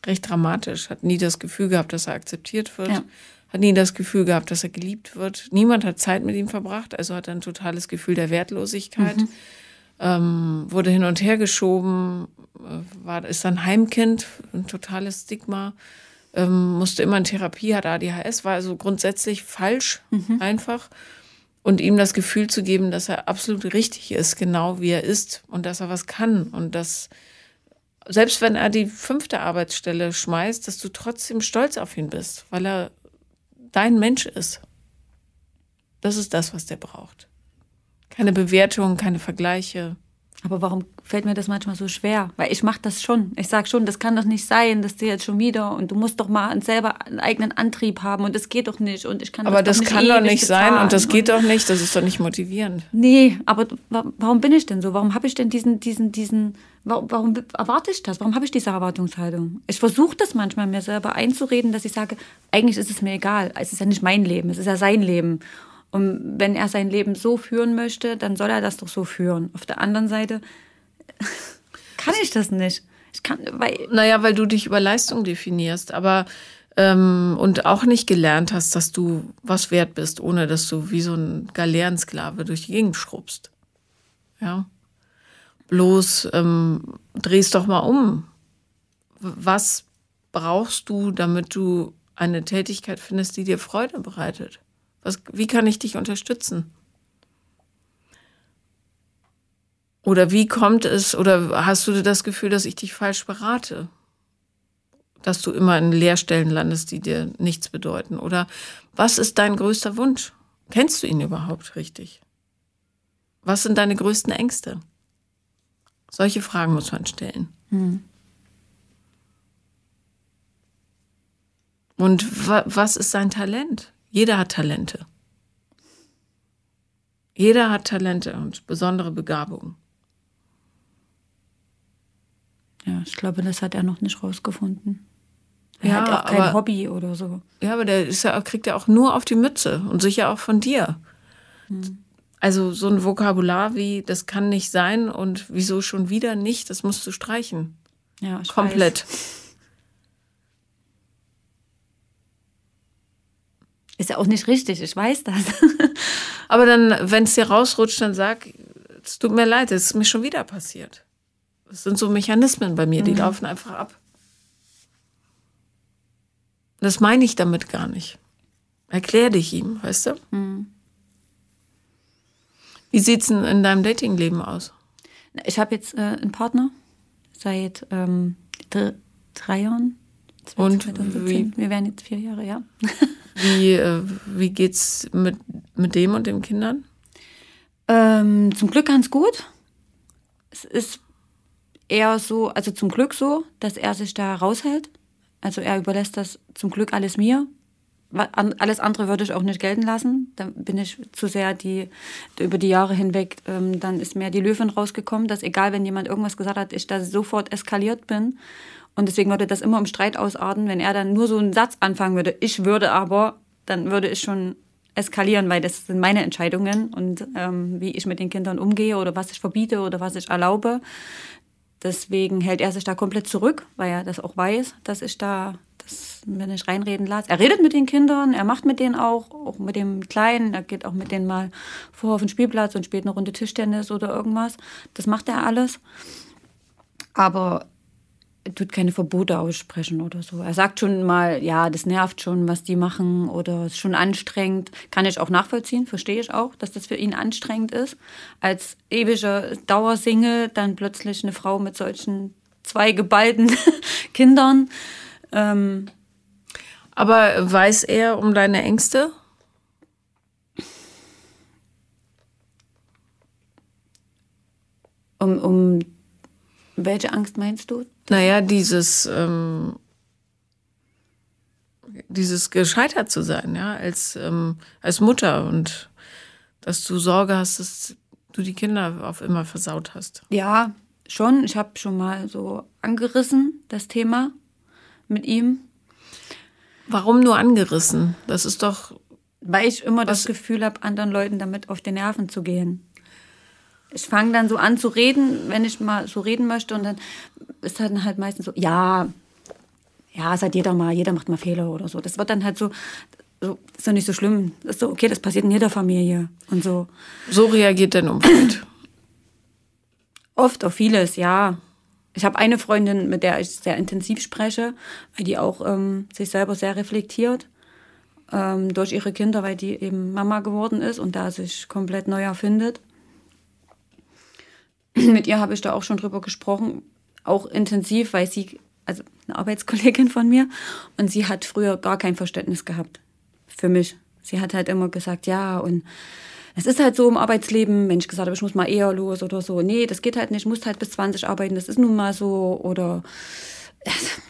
recht dramatisch. Hat nie das Gefühl gehabt, dass er akzeptiert wird. Ja. Hat nie das Gefühl gehabt, dass er geliebt wird. Niemand hat Zeit mit ihm verbracht, also hat er ein totales Gefühl der Wertlosigkeit. Mhm. Ähm, wurde hin und her geschoben, äh, war, ist ein Heimkind, ein totales Stigma. Ähm, musste immer in Therapie, hat ADHS, war also grundsätzlich falsch, mhm. einfach und ihm das Gefühl zu geben, dass er absolut richtig ist, genau wie er ist und dass er was kann und dass selbst wenn er die fünfte Arbeitsstelle schmeißt, dass du trotzdem stolz auf ihn bist, weil er dein Mensch ist. Das ist das, was der braucht. Keine Bewertung, keine Vergleiche. Aber warum fällt mir das manchmal so schwer? Weil ich mache das schon. Ich sage schon, das kann doch nicht sein, dass du jetzt schon wieder und du musst doch mal selber einen eigenen Antrieb haben und das geht doch nicht und ich kann Aber das, das kann doch nicht sein und das geht doch nicht, das ist doch nicht motivierend. Nee, aber warum bin ich denn so? Warum habe ich denn diesen diesen diesen warum, warum erwarte ich das? Warum habe ich diese Erwartungshaltung? Ich versuche das manchmal mir selber einzureden, dass ich sage, eigentlich ist es mir egal, es ist ja nicht mein Leben, es ist ja sein Leben und wenn er sein Leben so führen möchte, dann soll er das doch so führen. Auf der anderen Seite kann ich das nicht. Ich kann, weil naja, weil du dich über Leistung definierst, aber ähm, und auch nicht gelernt hast, dass du was wert bist, ohne dass du wie so ein Galeerensklave durch die Gegend schrubbst. Ja. Bloß ähm, drehst doch mal um. Was brauchst du, damit du eine Tätigkeit findest, die dir Freude bereitet? Was, wie kann ich dich unterstützen? Oder wie kommt es, oder hast du das Gefühl, dass ich dich falsch berate? Dass du immer in Leerstellen landest, die dir nichts bedeuten? Oder was ist dein größter Wunsch? Kennst du ihn überhaupt richtig? Was sind deine größten Ängste? Solche Fragen muss man stellen. Hm. Und wa was ist sein Talent? Jeder hat Talente. Jeder hat Talente und besondere Begabungen. Ja, ich glaube, das hat er noch nicht rausgefunden. Er ja, hat auch kein aber, Hobby oder so. Ja, aber der ja, kriegt ja auch nur auf die Mütze und sicher auch von dir. Hm. Also so ein Vokabular wie, das kann nicht sein und wieso schon wieder nicht, das musst du streichen. Ja, Komplett. Weiß. Ist ja auch nicht richtig, ich weiß das. Aber dann, wenn es dir rausrutscht, dann sag, es tut mir leid, es ist mir schon wieder passiert. Das sind so Mechanismen bei mir, die mhm. laufen einfach ab. Das meine ich damit gar nicht. Erklär dich ihm, weißt du? Mhm. Wie sieht es denn in deinem Datingleben aus? Ich habe jetzt äh, einen Partner seit ähm, drei Jahren. Und wie, wir werden jetzt vier Jahre, ja. wie, äh, wie geht's mit, mit dem und den Kindern? Ähm, zum Glück ganz gut. Es ist eher so, also zum Glück so, dass er sich da raushält. Also er überlässt das zum Glück alles mir. Alles andere würde ich auch nicht gelten lassen. Da bin ich zu sehr die, über die Jahre hinweg, ähm, dann ist mehr die Löwin rausgekommen, dass egal, wenn jemand irgendwas gesagt hat, ich da sofort eskaliert bin. Und deswegen würde das immer im Streit ausarten, wenn er dann nur so einen Satz anfangen würde. Ich würde aber, dann würde ich schon eskalieren, weil das sind meine Entscheidungen und ähm, wie ich mit den Kindern umgehe oder was ich verbiete oder was ich erlaube. Deswegen hält er sich da komplett zurück, weil er das auch weiß, dass ich da das mir nicht reinreden lasse. Er redet mit den Kindern, er macht mit denen auch, auch mit dem Kleinen, er geht auch mit denen mal vor auf den Spielplatz und spielt eine Runde Tischtennis oder irgendwas. Das macht er alles. Aber er tut keine Verbote aussprechen oder so. Er sagt schon mal, ja, das nervt schon, was die machen oder ist schon anstrengend. Kann ich auch nachvollziehen, verstehe ich auch, dass das für ihn anstrengend ist. Als ewiger Dauersingle dann plötzlich eine Frau mit solchen zwei geballten Kindern ähm, Aber weiß er um deine Ängste? Um, um welche Angst meinst du? Naja, dieses, ähm, dieses gescheitert zu sein, ja, als, ähm, als Mutter und dass du Sorge hast, dass du die Kinder auf immer versaut hast. Ja, schon. Ich habe schon mal so angerissen, das Thema mit ihm. Warum nur angerissen? Das ist doch. Weil ich immer das Gefühl habe, anderen Leuten damit auf die Nerven zu gehen. Ich fange dann so an zu reden, wenn ich mal so reden möchte, und dann ist dann halt meistens so, ja, ja, hat jeder mal, jeder macht mal Fehler oder so. Das wird dann halt so, so ist doch nicht so schlimm. Das ist so, okay, das passiert in jeder Familie und so. So reagiert dein Umfeld? Oft auf vieles, ja. Ich habe eine Freundin, mit der ich sehr intensiv spreche, weil die auch ähm, sich selber sehr reflektiert ähm, durch ihre Kinder, weil die eben Mama geworden ist und da sich komplett neu erfindet. mit ihr habe ich da auch schon drüber gesprochen, auch intensiv, weil sie, also eine Arbeitskollegin von mir, und sie hat früher gar kein Verständnis gehabt für mich. Sie hat halt immer gesagt, ja, und es ist halt so im Arbeitsleben, wenn ich gesagt habe, ich muss mal eher los oder so. Nee, das geht halt nicht, ich muss halt bis 20 arbeiten, das ist nun mal so. Oder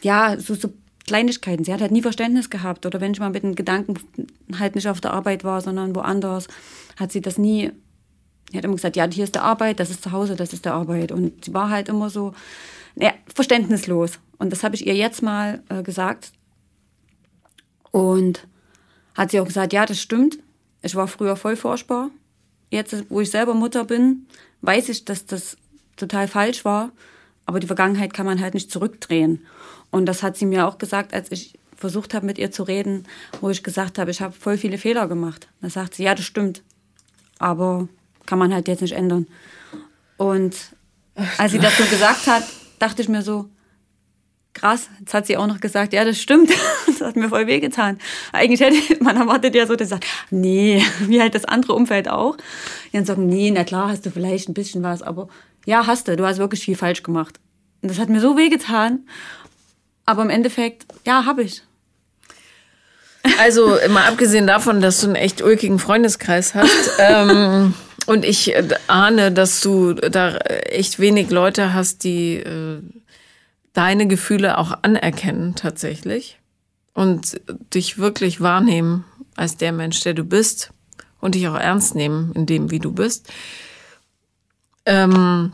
ja, so, so Kleinigkeiten. Sie hat halt nie Verständnis gehabt. Oder wenn ich mal mit den Gedanken halt nicht auf der Arbeit war, sondern woanders, hat sie das nie. Sie hat immer gesagt, ja, hier ist der Arbeit, das ist zu Hause, das ist der Arbeit. Und sie war halt immer so ja, verständnislos. Und das habe ich ihr jetzt mal äh, gesagt. Und hat sie auch gesagt, ja, das stimmt. Ich war früher voll forschbar. Jetzt, wo ich selber Mutter bin, weiß ich, dass das total falsch war. Aber die Vergangenheit kann man halt nicht zurückdrehen. Und das hat sie mir auch gesagt, als ich versucht habe, mit ihr zu reden, wo ich gesagt habe, ich habe voll viele Fehler gemacht. Da sagt sie, ja, das stimmt. Aber kann man halt jetzt nicht ändern. Und als sie das so gesagt hat, dachte ich mir so, krass, jetzt hat sie auch noch gesagt, ja, das stimmt. Das hat mir voll wehgetan. Eigentlich hätte man erwartet ja so, dass sagt, nee, wie halt das andere Umfeld auch. Die dann sagen, nee, na klar, hast du vielleicht ein bisschen was, aber ja, hast du, du hast wirklich viel falsch gemacht. Und das hat mir so wehgetan. Aber im Endeffekt, ja, habe ich. Also, mal abgesehen davon, dass du einen echt ulkigen Freundeskreis hast, ähm, und ich äh, ahne, dass du da echt wenig Leute hast, die äh, deine Gefühle auch anerkennen tatsächlich und dich wirklich wahrnehmen als der Mensch, der du bist und dich auch ernst nehmen in dem, wie du bist. Ähm,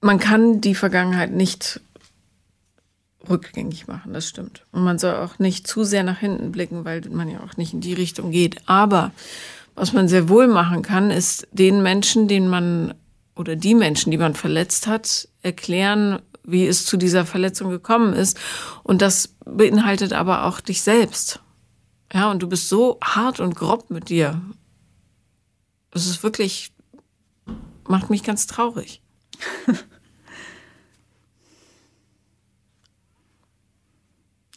man kann die Vergangenheit nicht rückgängig machen, das stimmt. Und man soll auch nicht zu sehr nach hinten blicken, weil man ja auch nicht in die Richtung geht. Aber was man sehr wohl machen kann, ist den Menschen, den man oder die Menschen, die man verletzt hat, erklären, wie es zu dieser Verletzung gekommen ist. Und das beinhaltet aber auch dich selbst. Ja, und du bist so hart und grob mit dir. Es ist wirklich, macht mich ganz traurig.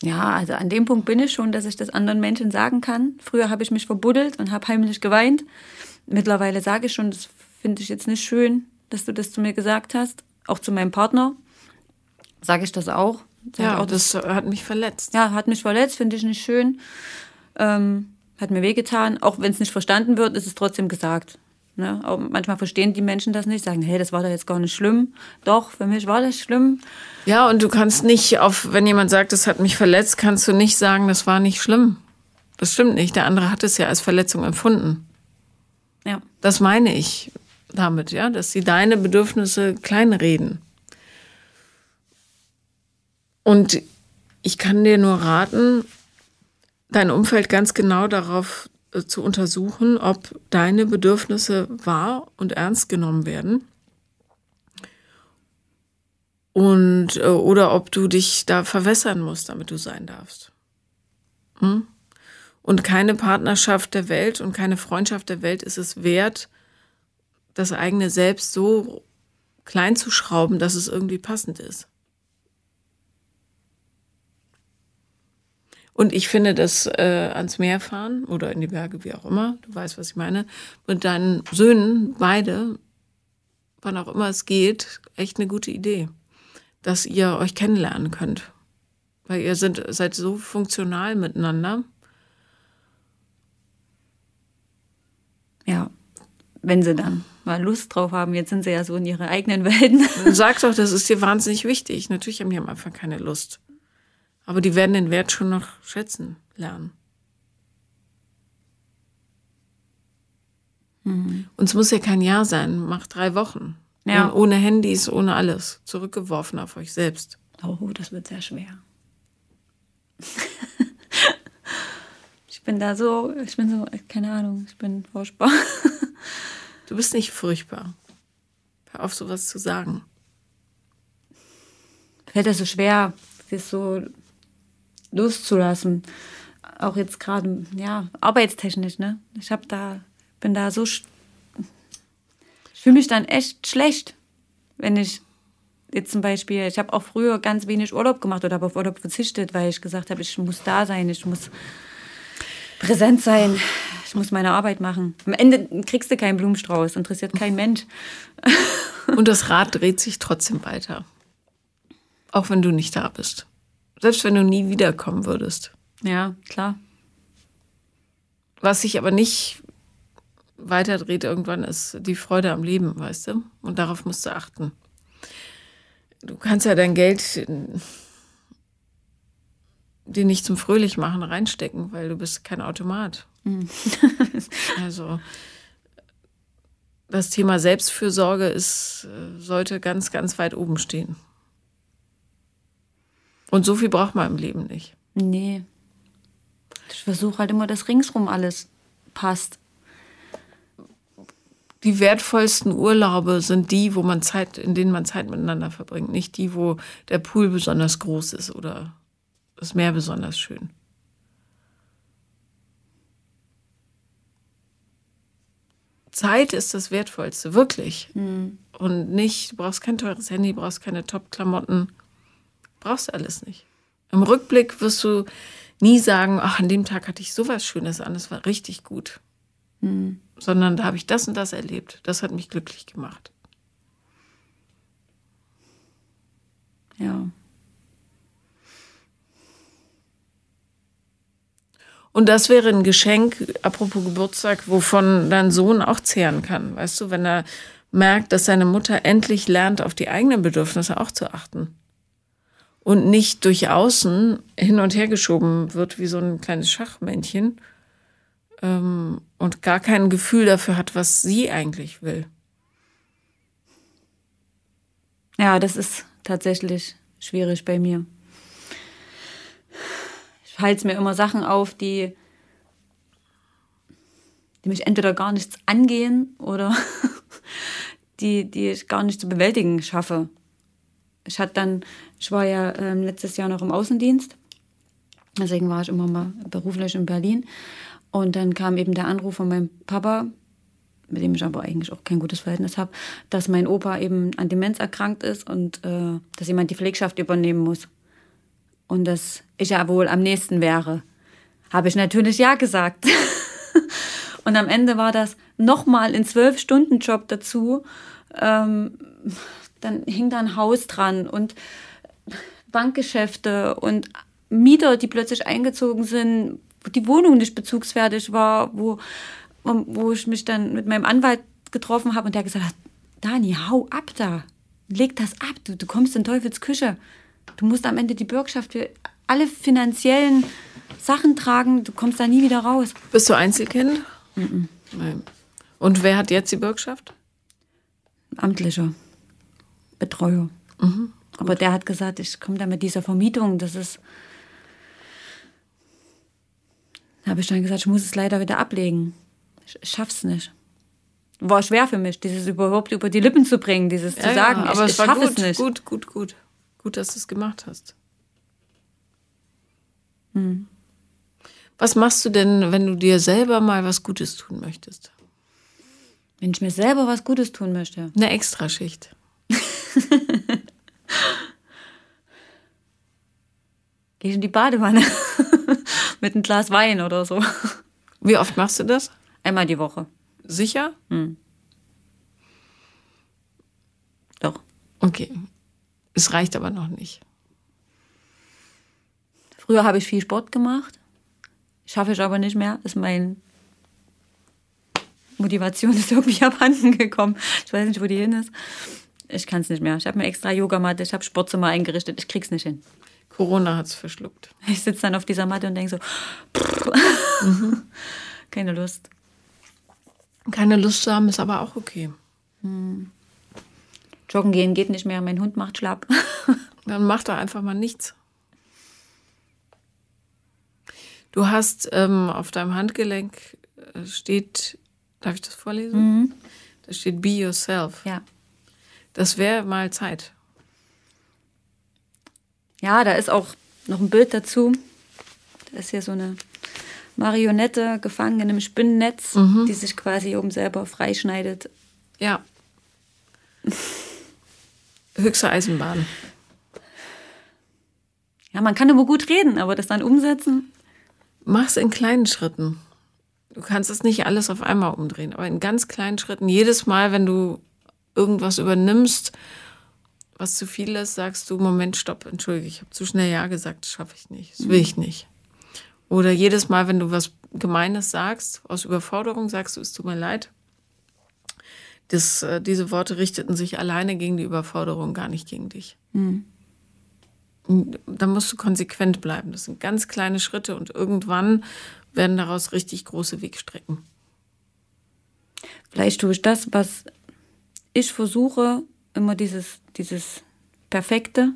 Ja, also an dem Punkt bin ich schon, dass ich das anderen Menschen sagen kann. Früher habe ich mich verbuddelt und habe heimlich geweint. Mittlerweile sage ich schon, das finde ich jetzt nicht schön, dass du das zu mir gesagt hast. Auch zu meinem Partner sage ich das auch. Sag ja, auch, das, das hat mich verletzt. Ja, hat mich verletzt, finde ich nicht schön. Ähm, hat mir wehgetan. Auch wenn es nicht verstanden wird, ist es trotzdem gesagt. Ne? Auch manchmal verstehen die Menschen das nicht, sagen, hey, das war doch jetzt gar nicht schlimm. Doch, für mich war das schlimm. Ja, und du kannst nicht auf, wenn jemand sagt, das hat mich verletzt, kannst du nicht sagen, das war nicht schlimm. Das stimmt nicht. Der andere hat es ja als Verletzung empfunden. Ja. Das meine ich damit, ja, dass sie deine Bedürfnisse kleinreden. Und ich kann dir nur raten, dein Umfeld ganz genau darauf zu untersuchen, ob deine Bedürfnisse wahr und ernst genommen werden. Und, äh, oder ob du dich da verwässern musst, damit du sein darfst. Hm? Und keine Partnerschaft der Welt und keine Freundschaft der Welt ist es wert, das eigene Selbst so klein zu schrauben, dass es irgendwie passend ist. Und ich finde das äh, ans Meer fahren oder in die Berge, wie auch immer, du weißt, was ich meine, mit deinen Söhnen, beide, wann auch immer es geht, echt eine gute Idee, dass ihr euch kennenlernen könnt. Weil ihr sind, seid so funktional miteinander. Ja, wenn sie dann mal Lust drauf haben. Jetzt sind sie ja so in ihre eigenen Welten. Sag doch, das ist dir wahnsinnig wichtig. Natürlich haben die am Anfang keine Lust. Aber die werden den Wert schon noch schätzen lernen. Mhm. Und es muss ja kein Jahr sein, macht drei Wochen. Ja. Ohne Handys, ohne alles. Zurückgeworfen auf euch selbst. Oh, das wird sehr schwer. ich bin da so, ich bin so, keine Ahnung, ich bin furchtbar. du bist nicht furchtbar. Hör auf, sowas zu sagen. Fällt das so schwer, das so loszulassen. Auch jetzt gerade, ja, arbeitstechnisch, ne? Ich habe da, bin da so, ich fühle mich dann echt schlecht, wenn ich jetzt zum Beispiel, ich habe auch früher ganz wenig Urlaub gemacht oder habe auf Urlaub verzichtet, weil ich gesagt habe, ich muss da sein, ich muss präsent sein, ich muss meine Arbeit machen. Am Ende kriegst du keinen Blumenstrauß, interessiert kein Mensch. Und das Rad dreht sich trotzdem weiter. Auch wenn du nicht da bist. Selbst wenn du nie wiederkommen würdest. Ja, klar. Was sich aber nicht weiterdreht irgendwann, ist die Freude am Leben, weißt du? Und darauf musst du achten. Du kannst ja dein Geld dir nicht zum Fröhlichmachen reinstecken, weil du bist kein Automat. Mhm. also das Thema Selbstfürsorge ist, sollte ganz, ganz weit oben stehen. Und so viel braucht man im Leben nicht. Nee. Ich versuche halt immer, dass ringsrum alles passt. Die wertvollsten Urlaube sind die, wo man Zeit, in denen man Zeit miteinander verbringt, nicht die, wo der Pool besonders groß ist oder das Meer besonders schön. Zeit ist das Wertvollste, wirklich. Mhm. Und nicht, du brauchst kein teures Handy, brauchst keine Top-Klamotten. Brauchst du alles nicht. Im Rückblick wirst du nie sagen, ach, an dem Tag hatte ich sowas Schönes an, das war richtig gut. Mhm. Sondern da habe ich das und das erlebt. Das hat mich glücklich gemacht. Ja. Und das wäre ein Geschenk, apropos Geburtstag, wovon dein Sohn auch zehren kann. Weißt du, wenn er merkt, dass seine Mutter endlich lernt, auf die eigenen Bedürfnisse auch zu achten und nicht durch außen hin und her geschoben wird wie so ein kleines Schachmännchen ähm, und gar kein Gefühl dafür hat, was sie eigentlich will. Ja, das ist tatsächlich schwierig bei mir. Ich halte mir immer Sachen auf, die, die mich entweder gar nichts angehen oder die, die ich gar nicht zu bewältigen schaffe. Ich hatte dann, ich war ja ähm, letztes Jahr noch im Außendienst. Deswegen war ich immer mal beruflich in Berlin. Und dann kam eben der Anruf von meinem Papa, mit dem ich aber eigentlich auch kein gutes Verhältnis habe, dass mein Opa eben an Demenz erkrankt ist und äh, dass jemand die Pflegschaft übernehmen muss. Und dass ich ja wohl am nächsten wäre. Habe ich natürlich ja gesagt. und am Ende war das nochmal ein Zwölf-Stunden-Job dazu. Ähm, dann hing da ein Haus dran und Bankgeschäfte und Mieter, die plötzlich eingezogen sind, wo die Wohnung nicht bezugsfertig war, wo, wo ich mich dann mit meinem Anwalt getroffen habe und der gesagt hat, Dani, hau ab da, leg das ab, du, du kommst in Teufels Küche. Du musst am Ende die Bürgschaft für alle finanziellen Sachen tragen, du kommst da nie wieder raus. Bist du Einzelkind? Mhm. Nein. Und wer hat jetzt die Bürgschaft? Amtlicher Betreuer. Mhm. Aber der hat gesagt, ich komme da mit dieser Vermietung, das ist. Da habe ich dann gesagt, ich muss es leider wieder ablegen. Ich, ich schaff's nicht. War schwer für mich, dieses überhaupt über die Lippen zu bringen, dieses ja, zu sagen. Ja, aber ich, war gut, es nicht. gut, gut, gut. Gut, dass du es gemacht hast. Hm. Was machst du denn, wenn du dir selber mal was Gutes tun möchtest? Wenn ich mir selber was Gutes tun möchte. Eine Extraschicht. Ich in die Badewanne mit einem Glas Wein oder so. Wie oft machst du das? Einmal die Woche. Sicher? Hm. Doch. Okay. Es reicht aber noch nicht. Früher habe ich viel Sport gemacht. Schaffe ich aber nicht mehr. Ist mein Motivation ist irgendwie abhanden gekommen. Ich weiß nicht, wo die hin ist. Ich kann es nicht mehr. Ich habe mir extra Yogamatte, ich habe Sportzimmer eingerichtet. Ich krieg's nicht hin. Corona hat es verschluckt. Ich sitze dann auf dieser Matte und denke so, mhm. keine Lust. Keine Lust zu haben ist aber auch okay. Hm. Joggen gehen geht nicht mehr, mein Hund macht schlapp. Dann mach doch einfach mal nichts. Du hast ähm, auf deinem Handgelenk äh, steht, darf ich das vorlesen? Mhm. Da steht Be Yourself. Ja. Das wäre mal Zeit. Ja, da ist auch noch ein Bild dazu. Da ist hier so eine Marionette gefangen in einem Spinnennetz, mhm. die sich quasi oben selber freischneidet. Ja. Höchste Eisenbahn. Ja, man kann immer gut reden, aber das dann umsetzen. Mach's in kleinen Schritten. Du kannst es nicht alles auf einmal umdrehen, aber in ganz kleinen Schritten. Jedes Mal, wenn du irgendwas übernimmst, was zu viel ist, sagst du, Moment, stopp, entschuldige, ich habe zu schnell Ja gesagt, das schaffe ich nicht, das will ich nicht. Oder jedes Mal, wenn du was Gemeines sagst, aus Überforderung sagst du, es tut mir leid. Das, äh, diese Worte richteten sich alleine gegen die Überforderung, gar nicht gegen dich. Mhm. Da musst du konsequent bleiben. Das sind ganz kleine Schritte und irgendwann werden daraus richtig große Wegstrecken. Vielleicht tue ich das, was ich versuche, immer dieses, dieses Perfekte,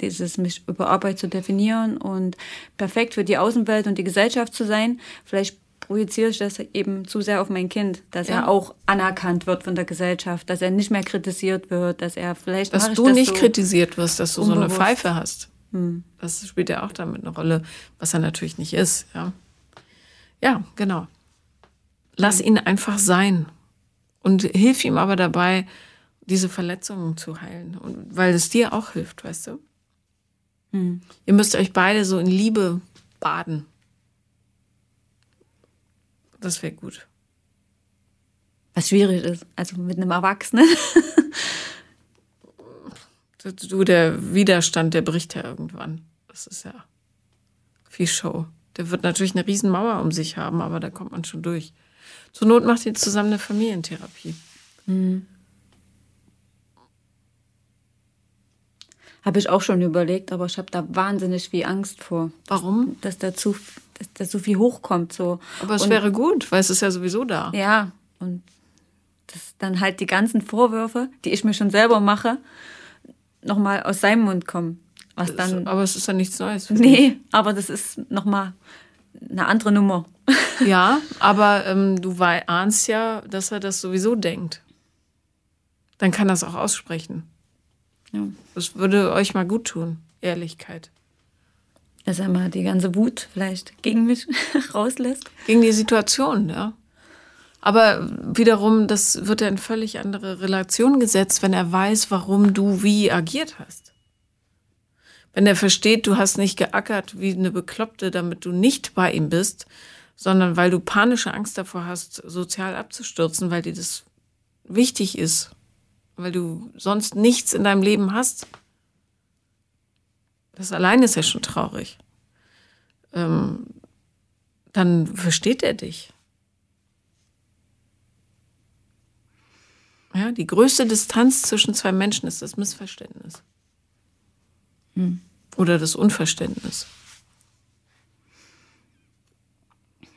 dieses mich über Arbeit zu definieren und perfekt für die Außenwelt und die Gesellschaft zu sein. Vielleicht projiziere ich das eben zu sehr auf mein Kind, dass ja. er auch anerkannt wird von der Gesellschaft, dass er nicht mehr kritisiert wird, dass er vielleicht. Dass du das nicht so kritisiert wirst, dass du unbewusst. so eine Pfeife hast. Hm. Das spielt ja auch damit eine Rolle, was er natürlich nicht ist. Ja, ja genau. Lass ihn einfach sein und hilf ihm aber dabei, diese Verletzungen zu heilen. Und weil es dir auch hilft, weißt du? Hm. Ihr müsst euch beide so in Liebe baden. Das wäre gut. Was schwierig ist, also mit einem Erwachsenen. du, der Widerstand, der bricht ja irgendwann. Das ist ja viel Show. Der wird natürlich eine Riesenmauer um sich haben, aber da kommt man schon durch. Zur Not macht ihr zusammen eine Familientherapie. Mhm. Habe ich auch schon überlegt, aber ich habe da wahnsinnig viel Angst vor. Warum? Dass da zu, dass da so viel hochkommt. So. Aber es und, wäre gut, weil es ist ja sowieso da. Ja, und dass dann halt die ganzen Vorwürfe, die ich mir schon selber mache, nochmal aus seinem Mund kommen. Was dann, aber es ist ja nichts Neues. Nee, aber das ist nochmal eine andere Nummer. Ja, aber ähm, du ahnst ja, dass er das sowieso denkt. Dann kann er es auch aussprechen. Ja. Das würde euch mal gut tun, Ehrlichkeit. Dass er mal die ganze Wut vielleicht gegen mich rauslässt. Gegen die Situation, ja. Aber wiederum, das wird er in völlig andere Relation gesetzt, wenn er weiß, warum du wie agiert hast. Wenn er versteht, du hast nicht geackert wie eine Bekloppte, damit du nicht bei ihm bist, sondern weil du panische Angst davor hast, sozial abzustürzen, weil dir das wichtig ist, weil du sonst nichts in deinem Leben hast. Das allein ist ja schon traurig. Ähm, dann versteht er dich. Ja, die größte Distanz zwischen zwei Menschen ist das Missverständnis. Hm. Oder das Unverständnis.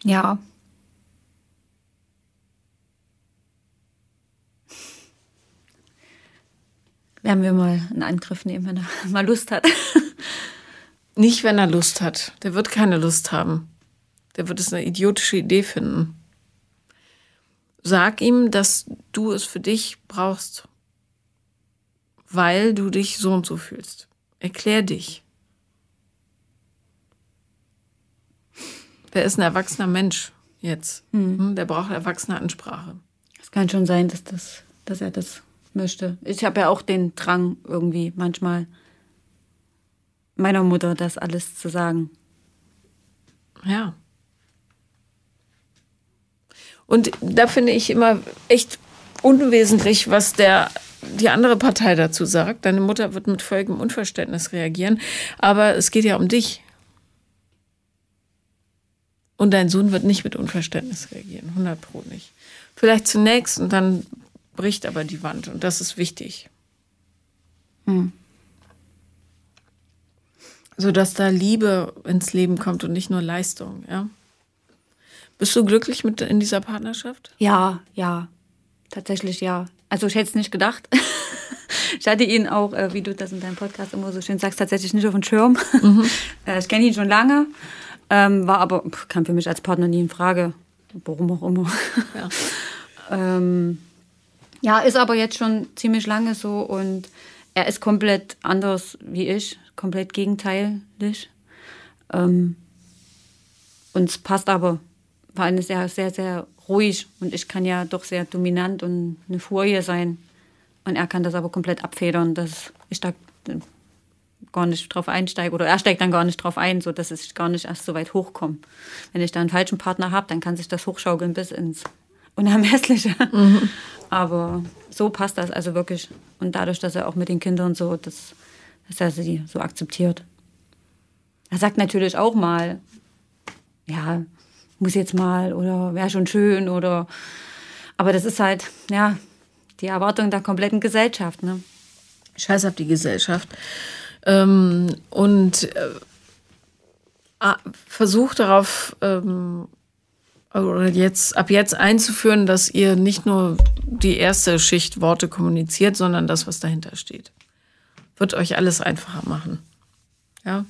Ja. Werden wir mal einen Angriff nehmen, wenn er mal Lust hat. Nicht, wenn er Lust hat. Der wird keine Lust haben. Der wird es eine idiotische Idee finden. Sag ihm, dass du es für dich brauchst, weil du dich so und so fühlst. Erklär dich. Der ist ein erwachsener Mensch jetzt. Mhm. Der braucht erwachsene Ansprache. Es kann schon sein, dass, das, dass er das möchte. Ich habe ja auch den Drang irgendwie manchmal meiner Mutter das alles zu sagen. Ja. Und da finde ich immer echt unwesentlich, was der die andere Partei dazu sagt. Deine Mutter wird mit völligem Unverständnis reagieren, aber es geht ja um dich. Und dein Sohn wird nicht mit Unverständnis reagieren, 100 pro nicht. Vielleicht zunächst und dann bricht aber die Wand und das ist wichtig. Hm. Sodass da Liebe ins Leben kommt und nicht nur Leistung, ja. Bist du glücklich mit in dieser Partnerschaft? Ja, ja. Tatsächlich ja. Also ich hätte es nicht gedacht. ich hatte ihn auch, äh, wie du das in deinem Podcast immer so schön sagst, tatsächlich nicht auf dem Schirm. Mhm. Äh, ich kenne ihn schon lange, ähm, war aber, kam für mich als Partner nie in Frage. Warum auch immer. Ja. ähm, ja, ist aber jetzt schon ziemlich lange so und er ist komplett anders wie ich, komplett gegenteilig. Ähm, und es passt aber war eine sehr, sehr, sehr ruhig und ich kann ja doch sehr dominant und eine Furie sein. Und er kann das aber komplett abfedern, dass ich da gar nicht drauf einsteige oder er steigt dann gar nicht drauf ein, so dass ich gar nicht erst so weit hochkomme. Wenn ich da einen falschen Partner habe, dann kann sich das hochschaukeln bis ins Unermessliche. Mhm. Aber so passt das also wirklich. Und dadurch, dass er auch mit den Kindern so, dass, dass er sie so akzeptiert. Er sagt natürlich auch mal, ja, muss jetzt mal oder wäre schon schön oder aber das ist halt, ja, die Erwartung der kompletten Gesellschaft. Ne? Scheiß auf die Gesellschaft. Ähm, und äh, versucht darauf, ähm, oder jetzt, ab jetzt einzuführen, dass ihr nicht nur die erste Schicht Worte kommuniziert, sondern das, was dahinter steht. Wird euch alles einfacher machen. Ja.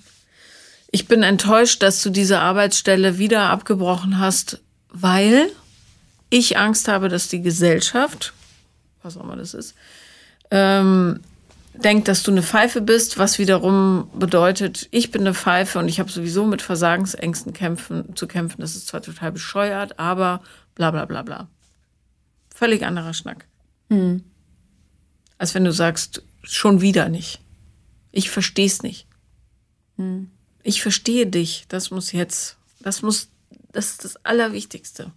Ich bin enttäuscht, dass du diese Arbeitsstelle wieder abgebrochen hast, weil ich Angst habe, dass die Gesellschaft, was auch immer das ist, ähm, denkt, dass du eine Pfeife bist, was wiederum bedeutet, ich bin eine Pfeife und ich habe sowieso mit Versagensängsten kämpfen, zu kämpfen. Das ist zwar total bescheuert, aber bla bla bla bla. Völlig anderer Schnack. Mhm. Als wenn du sagst, schon wieder nicht. Ich verstehe es nicht. Mhm ich verstehe dich. Das muss jetzt, das muss, das ist das Allerwichtigste.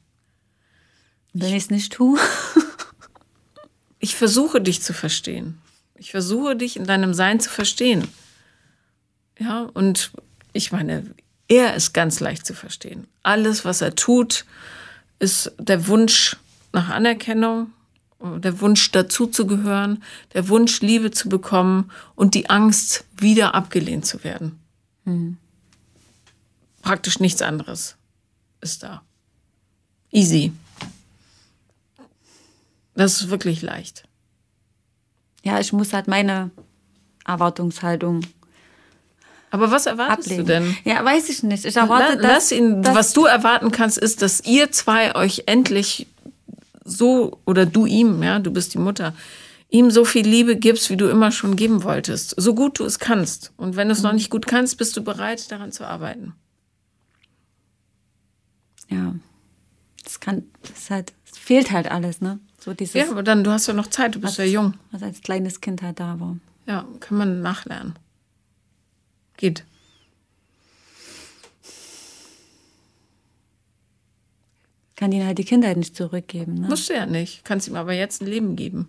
Wenn ich es nicht tue? ich versuche dich zu verstehen. Ich versuche dich in deinem Sein zu verstehen. Ja, und ich meine, er ist ganz leicht zu verstehen. Alles, was er tut, ist der Wunsch nach Anerkennung, der Wunsch dazuzugehören, der Wunsch Liebe zu bekommen und die Angst, wieder abgelehnt zu werden. Mhm. Praktisch nichts anderes ist da. Easy. Das ist wirklich leicht. Ja, ich muss halt meine Erwartungshaltung. Aber was erwartest ablegen. du denn? Ja, weiß ich nicht. Ich erwarte, La, lass ihn. was du erwarten kannst, ist, dass ihr zwei euch endlich so oder du ihm, ja, du bist die Mutter, ihm so viel Liebe gibst, wie du immer schon geben wolltest. So gut du es kannst. Und wenn du es noch nicht gut kannst, bist du bereit, daran zu arbeiten. Ja. Das kann, das halt, es fehlt halt alles, ne? So dieses, Ja, aber dann, du hast ja noch Zeit, du bist ja jung. was als kleines Kind halt da war. Ja, kann man nachlernen. Geht. Kann ihnen halt die Kindheit nicht zurückgeben, ne? Musst du ja nicht. Kannst ihm aber jetzt ein Leben geben.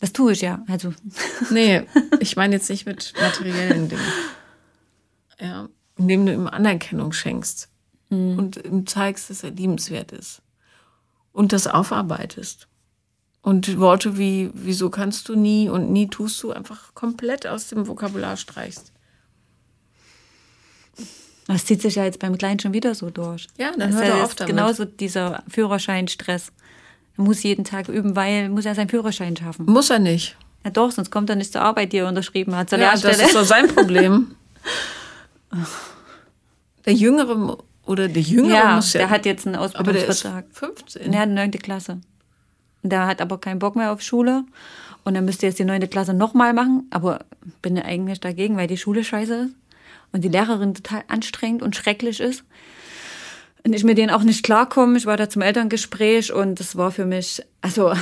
Das tue ich ja. Also, Nee, ich meine jetzt nicht mit materiellen Dingen. Ja, indem du ihm Anerkennung schenkst und ihm zeigst, dass er liebenswert ist. Und das aufarbeitest. Und Worte wie, wieso kannst du nie und nie tust du einfach komplett aus dem Vokabular streichst. das zieht sich ja jetzt beim Kleinen schon wieder so durch. Ja, dann das hör ist doch ja auf damit. genauso dieser Führerscheinstress. Er muss jeden Tag üben, weil muss er seinen Führerschein schaffen. Muss er nicht. Ja doch, sonst kommt er nicht zur Arbeit, die er unterschrieben hat, zur Ja, das Lehrstelle. ist doch sein Problem. Der Jüngere oder der Jüngere ja, muss ja. der hat jetzt einen aber der ist Ausbildungsvertrag. 15. Er hat eine neunte Klasse. Der hat aber keinen Bock mehr auf Schule. Und er müsste jetzt die neunte Klasse nochmal machen. Aber bin eigentlich dagegen, weil die Schule scheiße ist. Und die Lehrerin total anstrengend und schrecklich ist. Und ich mit denen auch nicht klarkomme. Ich war da zum Elterngespräch und das war für mich, also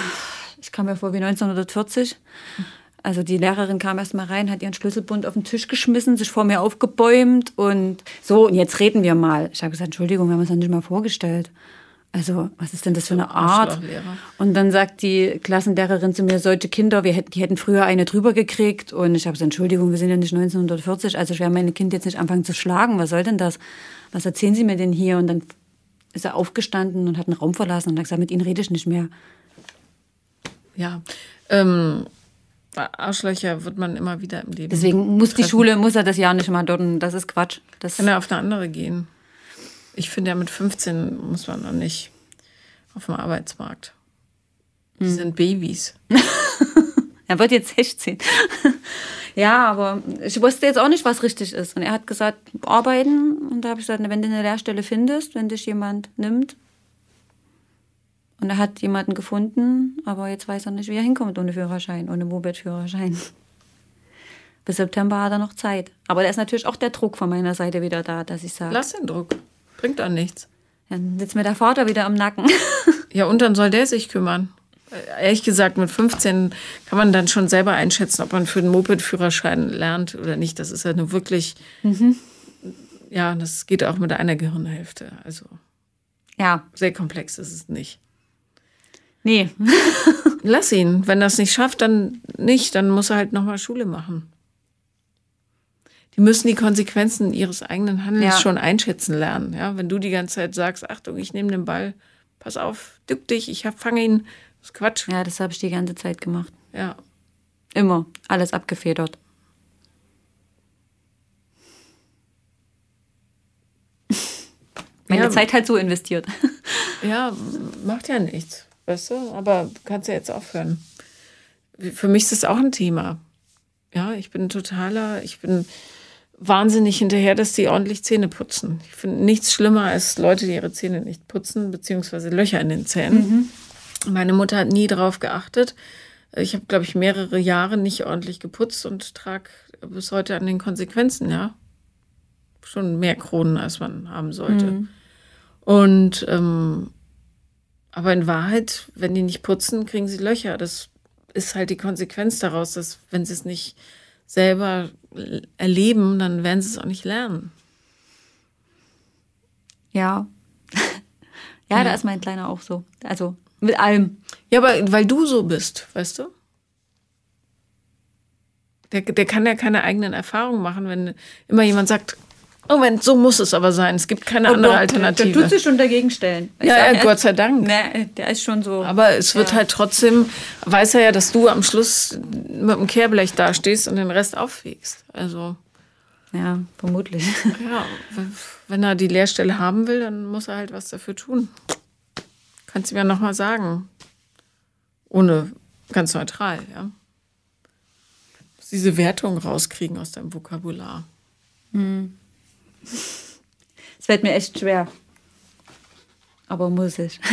ich kam mir vor wie 1940. Also die Lehrerin kam erst mal rein, hat ihren Schlüsselbund auf den Tisch geschmissen, sich vor mir aufgebäumt und so, und jetzt reden wir mal. Ich habe gesagt, Entschuldigung, wir haben uns das nicht mal vorgestellt. Also, was ist denn das für eine Art? Und dann sagt die Klassenlehrerin zu mir, solche Kinder, wir hätten, die hätten früher eine drüber gekriegt. Und ich habe gesagt, Entschuldigung, wir sind ja nicht 1940, also ich werde meine Kind jetzt nicht anfangen zu schlagen. Was soll denn das? Was erzählen Sie mir denn hier? Und dann ist er aufgestanden und hat den Raum verlassen und hat gesagt, mit Ihnen rede ich nicht mehr. Ja. Ähm, Arschlöcher wird man immer wieder im Leben. Deswegen muss die treffen. Schule, muss er das Jahr nicht mal dort. Das ist Quatsch. Das, Kann er auf eine andere gehen. Ich finde ja mit 15 muss man noch nicht auf dem Arbeitsmarkt. Die sind Babys. er wird jetzt 16. ja, aber ich wusste jetzt auch nicht, was richtig ist. Und er hat gesagt, arbeiten. Und da habe ich gesagt, wenn du eine Lehrstelle findest, wenn dich jemand nimmt. Und er hat jemanden gefunden, aber jetzt weiß er nicht, wie er hinkommt ohne Führerschein, ohne Moped-Führerschein. Bis September hat er noch Zeit. Aber da ist natürlich auch der Druck von meiner Seite wieder da, dass ich sage, Lass den Druck. Bringt doch nichts. dann sitzt mir der Vater wieder am Nacken. Ja, und dann soll der sich kümmern. Äh, Ehrlich gesagt, mit 15 kann man dann schon selber einschätzen, ob man für den Moped-Führerschein lernt oder nicht. Das ist ja nur wirklich, ja, das geht auch mit einer Gehirnhälfte. Also ja, sehr komplex ist es nicht. Nee. Lass ihn. Wenn er es nicht schafft, dann nicht. Dann muss er halt nochmal Schule machen. Die müssen die Konsequenzen ihres eigenen Handelns Ja. schon einschätzen lernen. Ja, wenn du die ganze Zeit sagst, Achtung, ich nehme den Ball, pass auf, dück dich, ich hab, fange ihn. Das ist Quatsch. Ja, das habe ich die ganze Zeit gemacht. Ja. Immer. Alles abgefedert. Meine Ja. Zeit halt so investiert. Ja, macht ja nichts, weißt du? Aber du kannst ja jetzt aufhören. Für mich ist das auch ein Thema. Ja, ich bin totaler, ich bin wahnsinnig hinterher, dass die ordentlich Zähne putzen. Ich finde nichts schlimmer als Leute, die ihre Zähne nicht putzen, beziehungsweise Löcher in den Zähnen. Meine Mutter hat nie darauf geachtet. Ich habe, glaube ich, mehrere Jahre nicht ordentlich geputzt und trage bis heute an den Konsequenzen, ja. Schon mehr Kronen, als man haben sollte. Und ähm, aber in Wahrheit, wenn die nicht putzen, kriegen sie Löcher. Das ist halt die Konsequenz daraus, dass wenn sie es nicht selber erleben, dann werden sie es auch nicht lernen. Ja. ja, da ist mein Kleiner auch so. Also mit allem. Ja, aber weil du so bist, weißt du? Der, der kann ja keine eigenen Erfahrungen machen, wenn immer jemand sagt, Moment, so muss es aber sein. Es gibt keine andere Der Alternative. tut sich schon dagegen stellen. Ja, ja, er- Gott sei Dank. Ne, der ist schon so. Aber es wird Ja. halt trotzdem, weiß er ja, dass du am Schluss mit dem Kehrblech dastehst und den Rest aufwiegst. Also, Ja, vermutlich. ja, wenn er die Lehrstelle haben will, dann muss er halt was dafür tun. Kannst du mir nochmal sagen. Ohne, ganz neutral, ja. Muss diese Wertung rauskriegen aus deinem Vokabular. Es fällt mir echt schwer. Aber muss ich.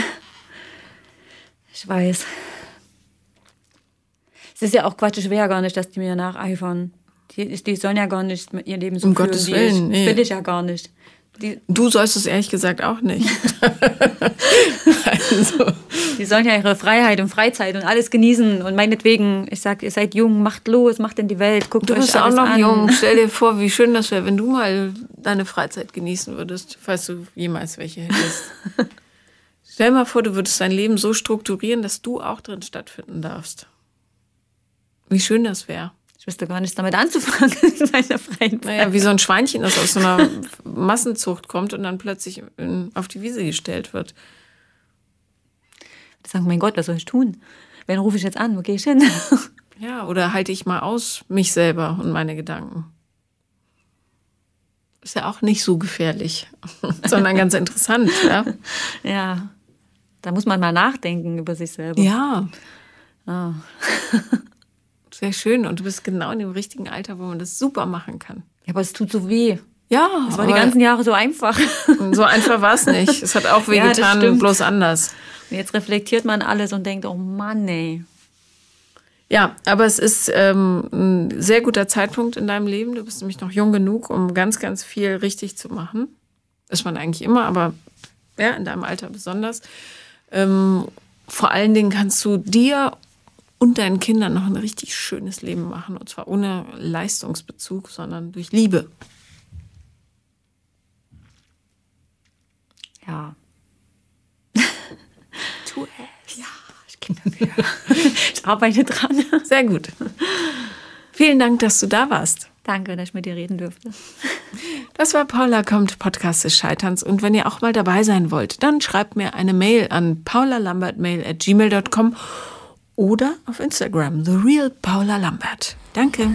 Ich weiß. Es ist ja auch Quatsch, ich will ja gar nicht, dass die mir nacheifern. Die, die sollen ja gar nicht ihr Leben so um führen Gottes wie Willen, ich. nee. Das will ich ja gar nicht. Die, Du sollst es ehrlich gesagt auch nicht. also, die sollen ja ihre Freiheit und Freizeit und alles genießen. Und meinetwegen, ich sag, ihr seid jung, macht los, macht in die Welt, guckt du euch bist auch noch an. jung. Stell dir vor, wie schön das wäre, wenn du mal deine Freizeit genießen würdest, falls du jemals welche hättest. Stell dir mal vor, du würdest dein Leben so strukturieren, dass du auch drin stattfinden darfst. Wie schön das wäre. Ich wüsste gar nichts damit anzufangen in meiner freien Zeit. Naja, wie so ein Schweinchen, das aus so einer Massenzucht kommt und dann plötzlich in, auf die Wiese gestellt wird. Die sagen, mein Gott, was soll ich tun? Wen rufe ich jetzt an? Wo gehe ich hin? Ja, oder halte ich mal aus mich selber und meine Gedanken. Ist ja auch nicht so gefährlich, sondern ganz interessant, ja. ja, da muss man mal nachdenken über sich selber. Ja, Ah. Sehr schön. Und du bist genau in dem richtigen Alter, wo man das super machen kann. Ja, aber es tut so weh. Ja, Es war die ganzen Jahre so einfach. so einfach war es nicht. Es hat auch Ja, wehgetan, stimmt. bloß anders. Und jetzt reflektiert man alles und denkt, oh Mann, ey. Ja, aber es ist ähm, ein sehr guter Zeitpunkt in deinem Leben. Du bist nämlich noch jung genug, um ganz, ganz viel richtig zu machen. Ist man eigentlich immer, aber ja, in deinem Alter besonders. Ähm, vor allen Dingen kannst du dir und deinen Kindern noch ein richtig schönes Leben machen. Und zwar ohne Leistungsbezug, sondern durch Liebe. Ja. Tu es. Ja, ich kenne. Ich arbeite dran. Sehr gut. Vielen Dank, dass du da warst. Danke, dass ich mit dir reden durfte. Das war Paula kommt, Podcast des Scheiterns. Und wenn ihr auch mal dabei sein wollt, dann schreibt mir eine Mail an paulalambertmail at gmail.com oder auf Instagram, The Real Paula Lambert. Danke.